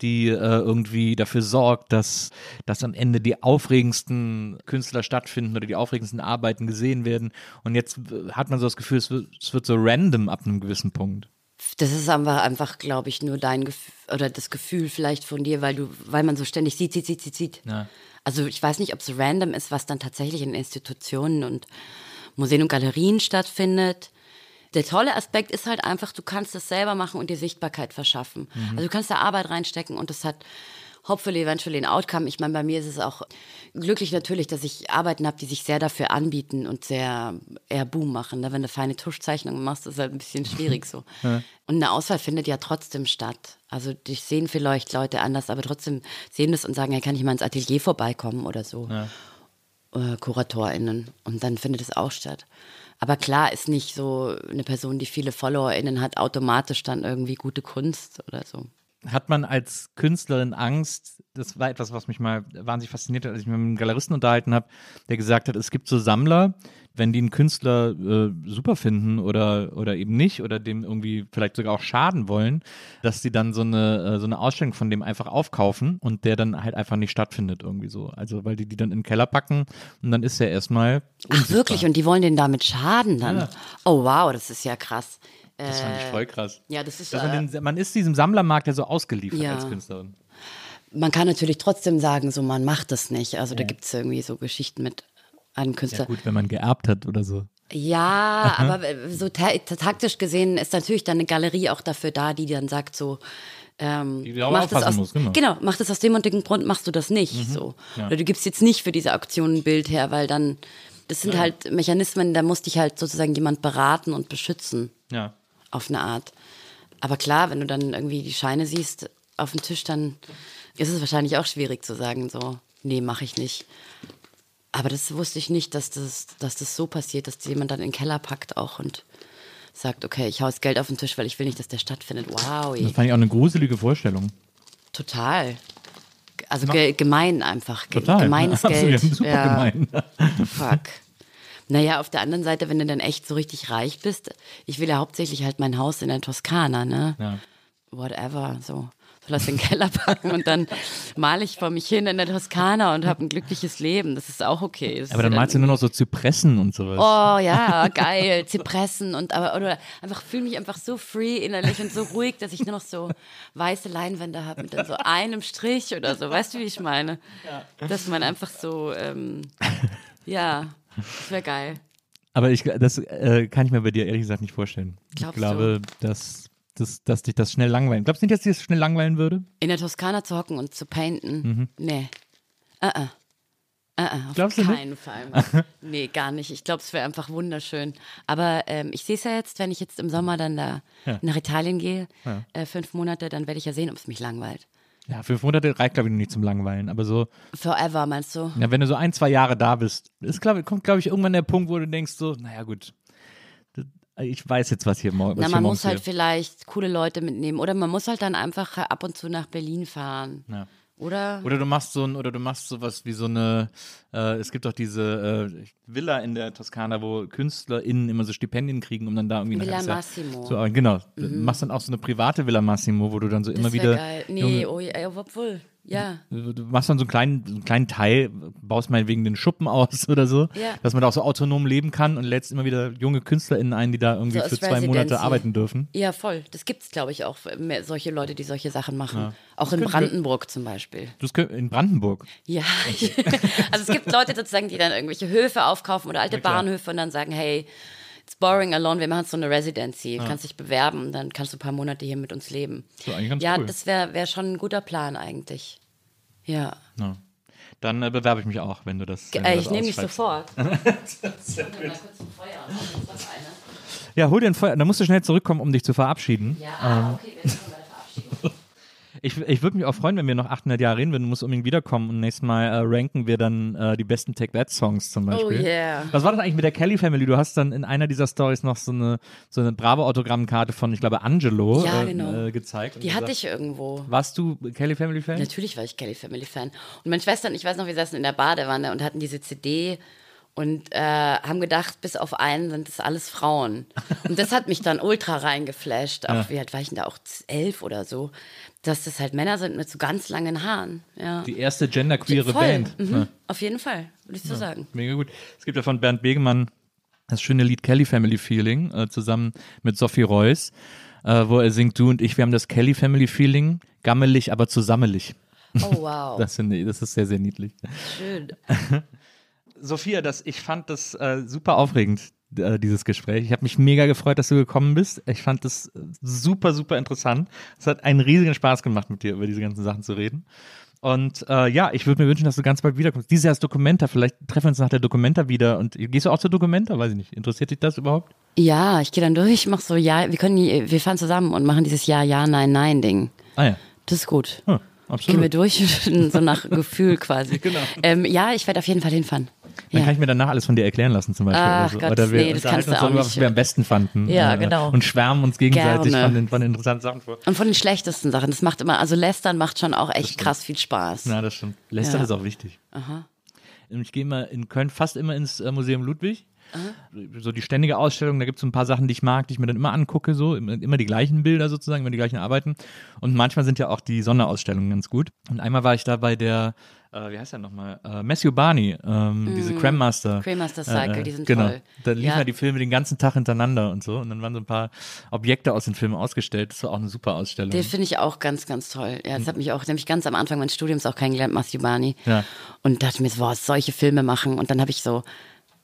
die äh, irgendwie dafür sorgt, dass, dass am Ende die aufregendsten Künstler stattfinden oder die aufregendsten Arbeiten gesehen werden. Und jetzt äh, hat man so das Gefühl, es wird, es wird so random ab einem gewissen Punkt. Das ist einfach, einfach glaube ich, nur dein Gefühl oder das Gefühl vielleicht von dir, weil du, weil man so ständig sieht, sieht, sieht, sieht, sieht. Ja. Also ich weiß nicht, ob es random ist, was dann tatsächlich in Institutionen und Museen und Galerien stattfindet. Der tolle Aspekt ist halt einfach, du kannst es selber machen und dir Sichtbarkeit verschaffen. Also du kannst da Arbeit reinstecken und das hat hopefully eventually ein Outcome. Ich meine, bei mir ist es auch glücklich natürlich, dass ich Arbeiten habe, die sich sehr dafür anbieten und sehr eher Boom machen. Ne? Wenn du feine Tuschzeichnungen machst, ist halt ein bisschen schwierig so. <laughs> Und eine Auswahl findet ja trotzdem statt. Also dich sehen vielleicht Leute anders, aber trotzdem sehen das und sagen, hey, kann ich mal ins Atelier vorbeikommen oder so. Äh, KuratorInnen. Und dann findet es auch statt. Aber klar ist nicht so eine Person, die viele FollowerInnen hat, automatisch dann irgendwie gute Kunst oder so. Hat man als Künstlerin Angst, das war etwas, was mich mal wahnsinnig fasziniert hat, als ich mich mit einem Galeristen unterhalten habe, der gesagt hat, es gibt so Sammler, wenn die einen Künstler äh, super finden oder, oder eben nicht oder dem irgendwie vielleicht sogar auch schaden wollen, dass die dann so eine, äh, so eine Ausstellung von dem einfach aufkaufen und der dann halt einfach nicht stattfindet irgendwie so. Also weil die die dann in den Keller packen und dann ist er erstmal Ach wirklich? Und die wollen denen damit schaden dann? Oh wow, das ist ja krass. Das fand ich voll krass. Ja, das ist Dass äh, man, den, man ist diesem Sammlermarkt ja so ausgeliefert Ja. als Künstlerin. man kann natürlich trotzdem sagen, so man macht das nicht. Also da gibt es irgendwie so Geschichten mit einem Ja Künstler. gut, wenn man geerbt hat oder so. Ja, <laughs> aber äh, so ta taktisch gesehen ist natürlich dann eine Galerie auch dafür da, die dann sagt so, ähm, Die mach das aus, muss, genau. mach das aus dem und dem Grund, machst du das nicht. So. Oder du gibst jetzt nicht für diese Auktion ein Bild her, weil dann, das sind halt Mechanismen, da muss dich halt sozusagen jemand beraten und beschützen Ja. Auf eine Art. Aber klar, wenn du dann irgendwie die Scheine siehst auf dem Tisch, dann ist es wahrscheinlich auch schwierig zu sagen, so, nee, mache ich nicht. Aber das wusste ich nicht, dass das, dass das so passiert, dass jemand dann in den Keller packt auch und sagt, okay, ich hau das Geld auf den Tisch, weil ich will nicht, dass der stattfindet. Wow, Das fand ich auch eine gruselige Vorstellung. total. Also ge gemein einfach. Ge Total. Gemeines <laughs> Absolut, Geld. super ja. gemein. Fuck. Naja, auf der anderen Seite, wenn du dann echt so richtig reich bist, ich will ja hauptsächlich halt mein Haus in der Toskana, ne? Ja. Whatever, so. Soll das in den Keller packen und dann male ich vor mich hin in der Toskana und habe ein glückliches Leben. Das ist auch okay. Das Aber dann ja malst du nur noch so Zypressen und sowas. Oh ja, geil, Zypressen und aber oder einfach fühle mich einfach so free innerlich und so ruhig, dass ich nur noch so weiße Leinwände habe mit dann so einem Strich oder so. Weißt du, wie ich meine? Dass man einfach so, ähm, ja, das wäre geil. Aber ich, das äh, kann ich mir bei dir ehrlich gesagt nicht vorstellen. Glaubst ich glaube, dass, dass, dass dich das schnell langweilen. Glaubst du nicht, dass dich das schnell langweilen würde? In der Toskana zu hocken und zu painten? Nee. Uh -uh. Uh -uh, auf Glaubst du keinen Fall. <laughs> nee, gar nicht. Ich glaube, es wäre einfach wunderschön. Aber ähm, ich sehe es ja jetzt, wenn ich jetzt im Sommer dann da nach Italien gehe, äh, fünf Monate, dann werde ich ja sehen, ob es mich langweilt. Ja, fünf Monate reicht, glaube ich, noch nicht zum Langweilen. Aber so, Forever, meinst du? ja, wenn du so ein, zwei Jahre da bist, ist, glaub, kommt, glaube ich, irgendwann der Punkt, wo du denkst so, naja gut, das, ich weiß jetzt, was hier morgen Na, man hier muss halt vielleicht coole Leute mitnehmen oder man muss halt dann einfach ab und zu nach Berlin fahren. Ja. Oder? Oder du machst so ein, oder du machst sowas wie so eine, äh, es gibt doch diese äh, Villa in der Toskana, wo KünstlerInnen immer so Stipendien kriegen, um dann da irgendwie Villa nachher- Massimo. So, äh, genau. Du machst dann auch so eine private Villa Massimo, wo du dann so immer das wär wieder. geil. Nee, oh, ja, obwohl. Ja. Du machst dann so einen kleinen, so einen kleinen Teil, baust meinetwegen den Schuppen aus <laughs> oder so, Ja. dass man da auch so autonom leben kann und lädst immer wieder junge KünstlerInnen ein, die da irgendwie So für zwei Monate arbeiten dürfen. Ja, voll. Das gibt's, glaube ich, auch mehr solche Leute, die solche Sachen machen. Auch in Brandenburg zum Beispiel. Das kö- in Brandenburg. Ja. <laughs> also es gibt Leute sozusagen, die dann irgendwelche Höfe aufkaufen oder alte. Bahnhöfe und dann sagen, hey, it's boring alone, wir machen so eine Residency, kannst dich bewerben, dann kannst du ein paar Monate hier mit uns leben. So, ja, cool. das wäre wär schon ein guter Plan eigentlich. Ja. Ja. Dann äh, bewerbe ich mich auch, wenn du das. Wenn du Äh, das ich nehme dich ausschreibst. sofort. <laughs> Ja, hol dir ein Feuer. Da musst du schnell zurückkommen, um dich zu verabschieden. Ja, okay, wir sind bei der Verabschiedung. <laughs> Ich, ich würde mich auch freuen, wenn wir noch 800 Jahre reden würden. Du musst unbedingt wiederkommen und nächstes Mal äh, ranken wir dann äh, die besten Take That Songs zum Beispiel. Oh yeah. Was war das eigentlich mit der Kelly Family? Du hast dann in einer dieser Stories noch so eine, so eine bravo Autogrammkarte von, ich glaube, Angelo Ja, äh, genau. äh, gezeigt. Die hatte gesagt, ich irgendwo. Warst du Kelly Family Fan? Natürlich war ich Kelly Family Fan. Und meine Schwester und ich weiß noch, wir saßen in der Badewanne und hatten diese CD und äh, haben gedacht, bis auf einen sind das alles Frauen. Und das hat mich dann ultra reingeflasht. Auch wie alt war ich denn da? Auch elf oder so. Dass das halt Männer sind mit so ganz langen Haaren. Ja. Die erste genderqueere Voll. Band. Mhm. Ja. Auf jeden Fall, würde ich so sagen. Mega gut. Es gibt ja von Bernd Begemann das schöne Lied Kelly Family Feeling äh, zusammen mit Sophie Reuss, äh, wo er singt, du und ich, wir haben das Kelly Family Feeling, gammelig, aber zusammelig. Oh, wow. <laughs> Das, ich, das ist sehr, sehr niedlich. Schön. <laughs> Sophia, das, ich fand das äh, super aufregend, äh, dieses Gespräch. Ich habe mich mega gefreut, dass du gekommen bist. Ich fand das äh, super, super interessant. Es hat einen riesigen Spaß gemacht, mit dir über diese ganzen Sachen zu reden. Und äh, ja, ich würde mir wünschen, dass du ganz bald wiederkommst. Dieses Jahr ist Documenta, vielleicht treffen wir uns nach der Documenta wieder. Und gehst du auch zur Documenta? Weiß ich nicht. Interessiert dich das überhaupt? Ja, ich gehe dann durch, mach so, ja, wir können, wir fahren zusammen und machen dieses Ja, Ja, Nein, Nein-Ding. Ah ja, Das ist gut. hm, Gehen wir absolut. durch, <laughs> so nach Gefühl quasi. <laughs> Genau. Ähm, ja, ich werde auf jeden Fall hinfahren. Dann Ja. kann ich mir danach alles von dir erklären lassen, zum Beispiel. Ach oder, so. Gott, oder wir nee, das kannst du uns auch darüber, was wir am besten fanden. Ja, Äh, genau. Und schwärmen uns gegenseitig Gerne. von den, von den interessanten Sachen vor. Und von den schlechtesten Sachen. Das macht immer, also Lästern macht schon auch echt krass viel Spaß. Ja, das stimmt. Lästern Ja. ist auch wichtig. Ich gehe immer in Köln fast immer ins äh, Museum Ludwig. So die ständige Ausstellung, da gibt es so ein paar Sachen, die ich mag, die ich mir dann immer angucke, so immer, die gleichen Bilder sozusagen, immer die gleichen Arbeiten. Und manchmal sind ja auch die Sonderausstellungen ganz gut. Und einmal war ich da bei der, äh, wie heißt der nochmal, äh, Matthew Barney, ähm, diese Creme Master. Creme Master Cycle, die sind genau. toll. Da liefen Ja. ja die Filme den ganzen Tag hintereinander und so. Und dann waren so ein paar Objekte aus den Filmen ausgestellt. Das war auch eine super Ausstellung. Den finde ich auch ganz, ganz toll. Ja, das hat mich auch, nämlich ganz am Anfang meines Studiums auch kennengelernt, Matthew Barney. Ja. Und dachte mir, so, boah, solche Filme machen. Und dann habe ich so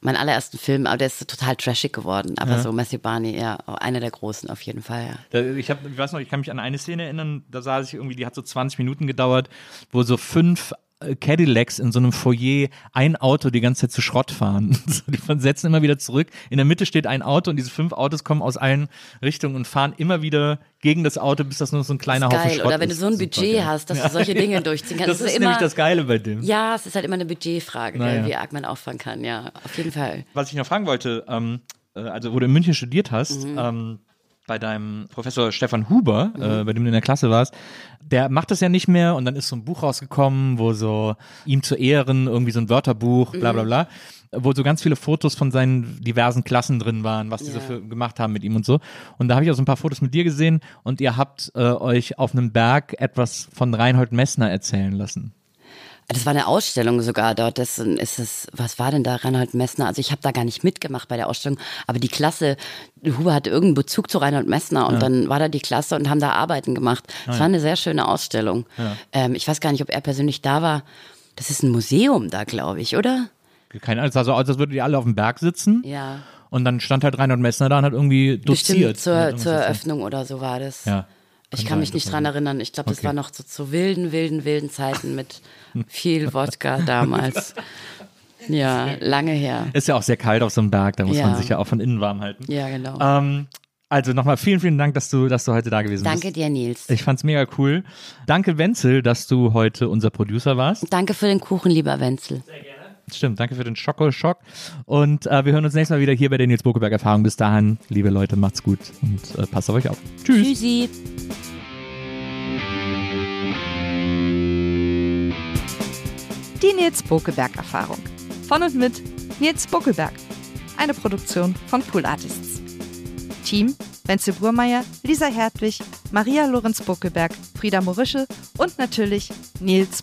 meinen allerersten Film, aber der ist total trashig geworden. Aber so Matthew Barney, ja, einer der großen auf jeden Fall, ja. Da, ich, hab, ich weiß noch, ich kann mich an eine Szene erinnern, da saß ich irgendwie, die hat so 20 Minuten gedauert, wo so fünf Cadillacs in so einem Foyer ein Auto die ganze Zeit zu Schrott fahren. <laughs> So, die setzen immer wieder zurück. In der Mitte steht ein Auto und diese fünf Autos kommen aus allen Richtungen und fahren immer wieder gegen das Auto, bis das nur so ein kleiner Haufen Geil. Schrott Oder wenn du ist. so ein Super Budget geil. hast, dass du solche Dinge <laughs> durchziehen kannst. Das Es ist immer, nämlich das Geile bei dem. Ja, es ist halt immer eine Budgetfrage, Na gell, ja. wie arg man auffangen kann, ja. Auf jeden Fall. Was ich noch fragen wollte, ähm, äh, also wo du in München studiert hast, Mhm. ähm, bei deinem Professor Stefan Huber, Mhm. äh, bei dem du in der Klasse warst, der macht das ja nicht mehr und dann ist so ein Buch rausgekommen, wo so ihm zu Ehren irgendwie so ein Wörterbuch, bla Mhm. bla bla, wo so ganz viele Fotos von seinen diversen Klassen drin waren, was die so Ja. für, gemacht haben mit ihm und so. Und da habe ich auch so ein paar Fotos mit dir gesehen und ihr habt äh, euch auf einem Berg etwas von Reinhold Messner erzählen lassen. Das war eine Ausstellung sogar dort. Das ist es, was war denn da, Reinhold Messner? Also ich habe da gar nicht mitgemacht bei der Ausstellung, aber die Klasse, Huber hatte irgendeinen Bezug zu Reinhold Messner und dann war da die Klasse und haben da Arbeiten gemacht. Das war eine sehr schöne Ausstellung. Ähm, ich weiß gar nicht, ob er persönlich da war. Das ist ein Museum da, glaube ich, oder? Keine Ahnung, es sah so aus, als würdet ihr alle auf dem Berg sitzen. Ja. Und dann stand halt Reinhold Messner da und hat irgendwie doziert. Bestimmt zur, zur. Eröffnung oder so war das. Ja. Ich Kann mich nicht dran erinnern. Ich glaube, das Okay. war noch so zu wilden, wilden, wilden Zeiten mit <laughs> viel Wodka damals. Ja, lange her. Ist ja auch sehr kalt auf so einem Berg, da muss Ja. man sich ja auch von innen warm halten. Ja, genau. Ähm, also nochmal vielen, vielen Dank, dass du, dass du heute da gewesen Danke bist. dir, Nils. Ich fand's mega cool. Danke, Wenzel, dass du heute unser Producer warst. Danke für den Kuchen, lieber Wenzel. Stimmt, danke für den Schoko-Schock. Und äh, wir hören uns nächstes Mal wieder hier bei der Nils Bokeberg Erfahrung. Bis dahin, liebe Leute, macht's gut und äh, passt auf euch auf. Tschüss. Tschüssi. Die Nils Bokelberg-Erfahrung. Von und mit Nils Bokelberg. Eine Produktion von Pool Artists. Team Wenzel Burmeier, Lisa Hertwig, Maria Lorenz Bokelberg, Frieda Morische und natürlich Nils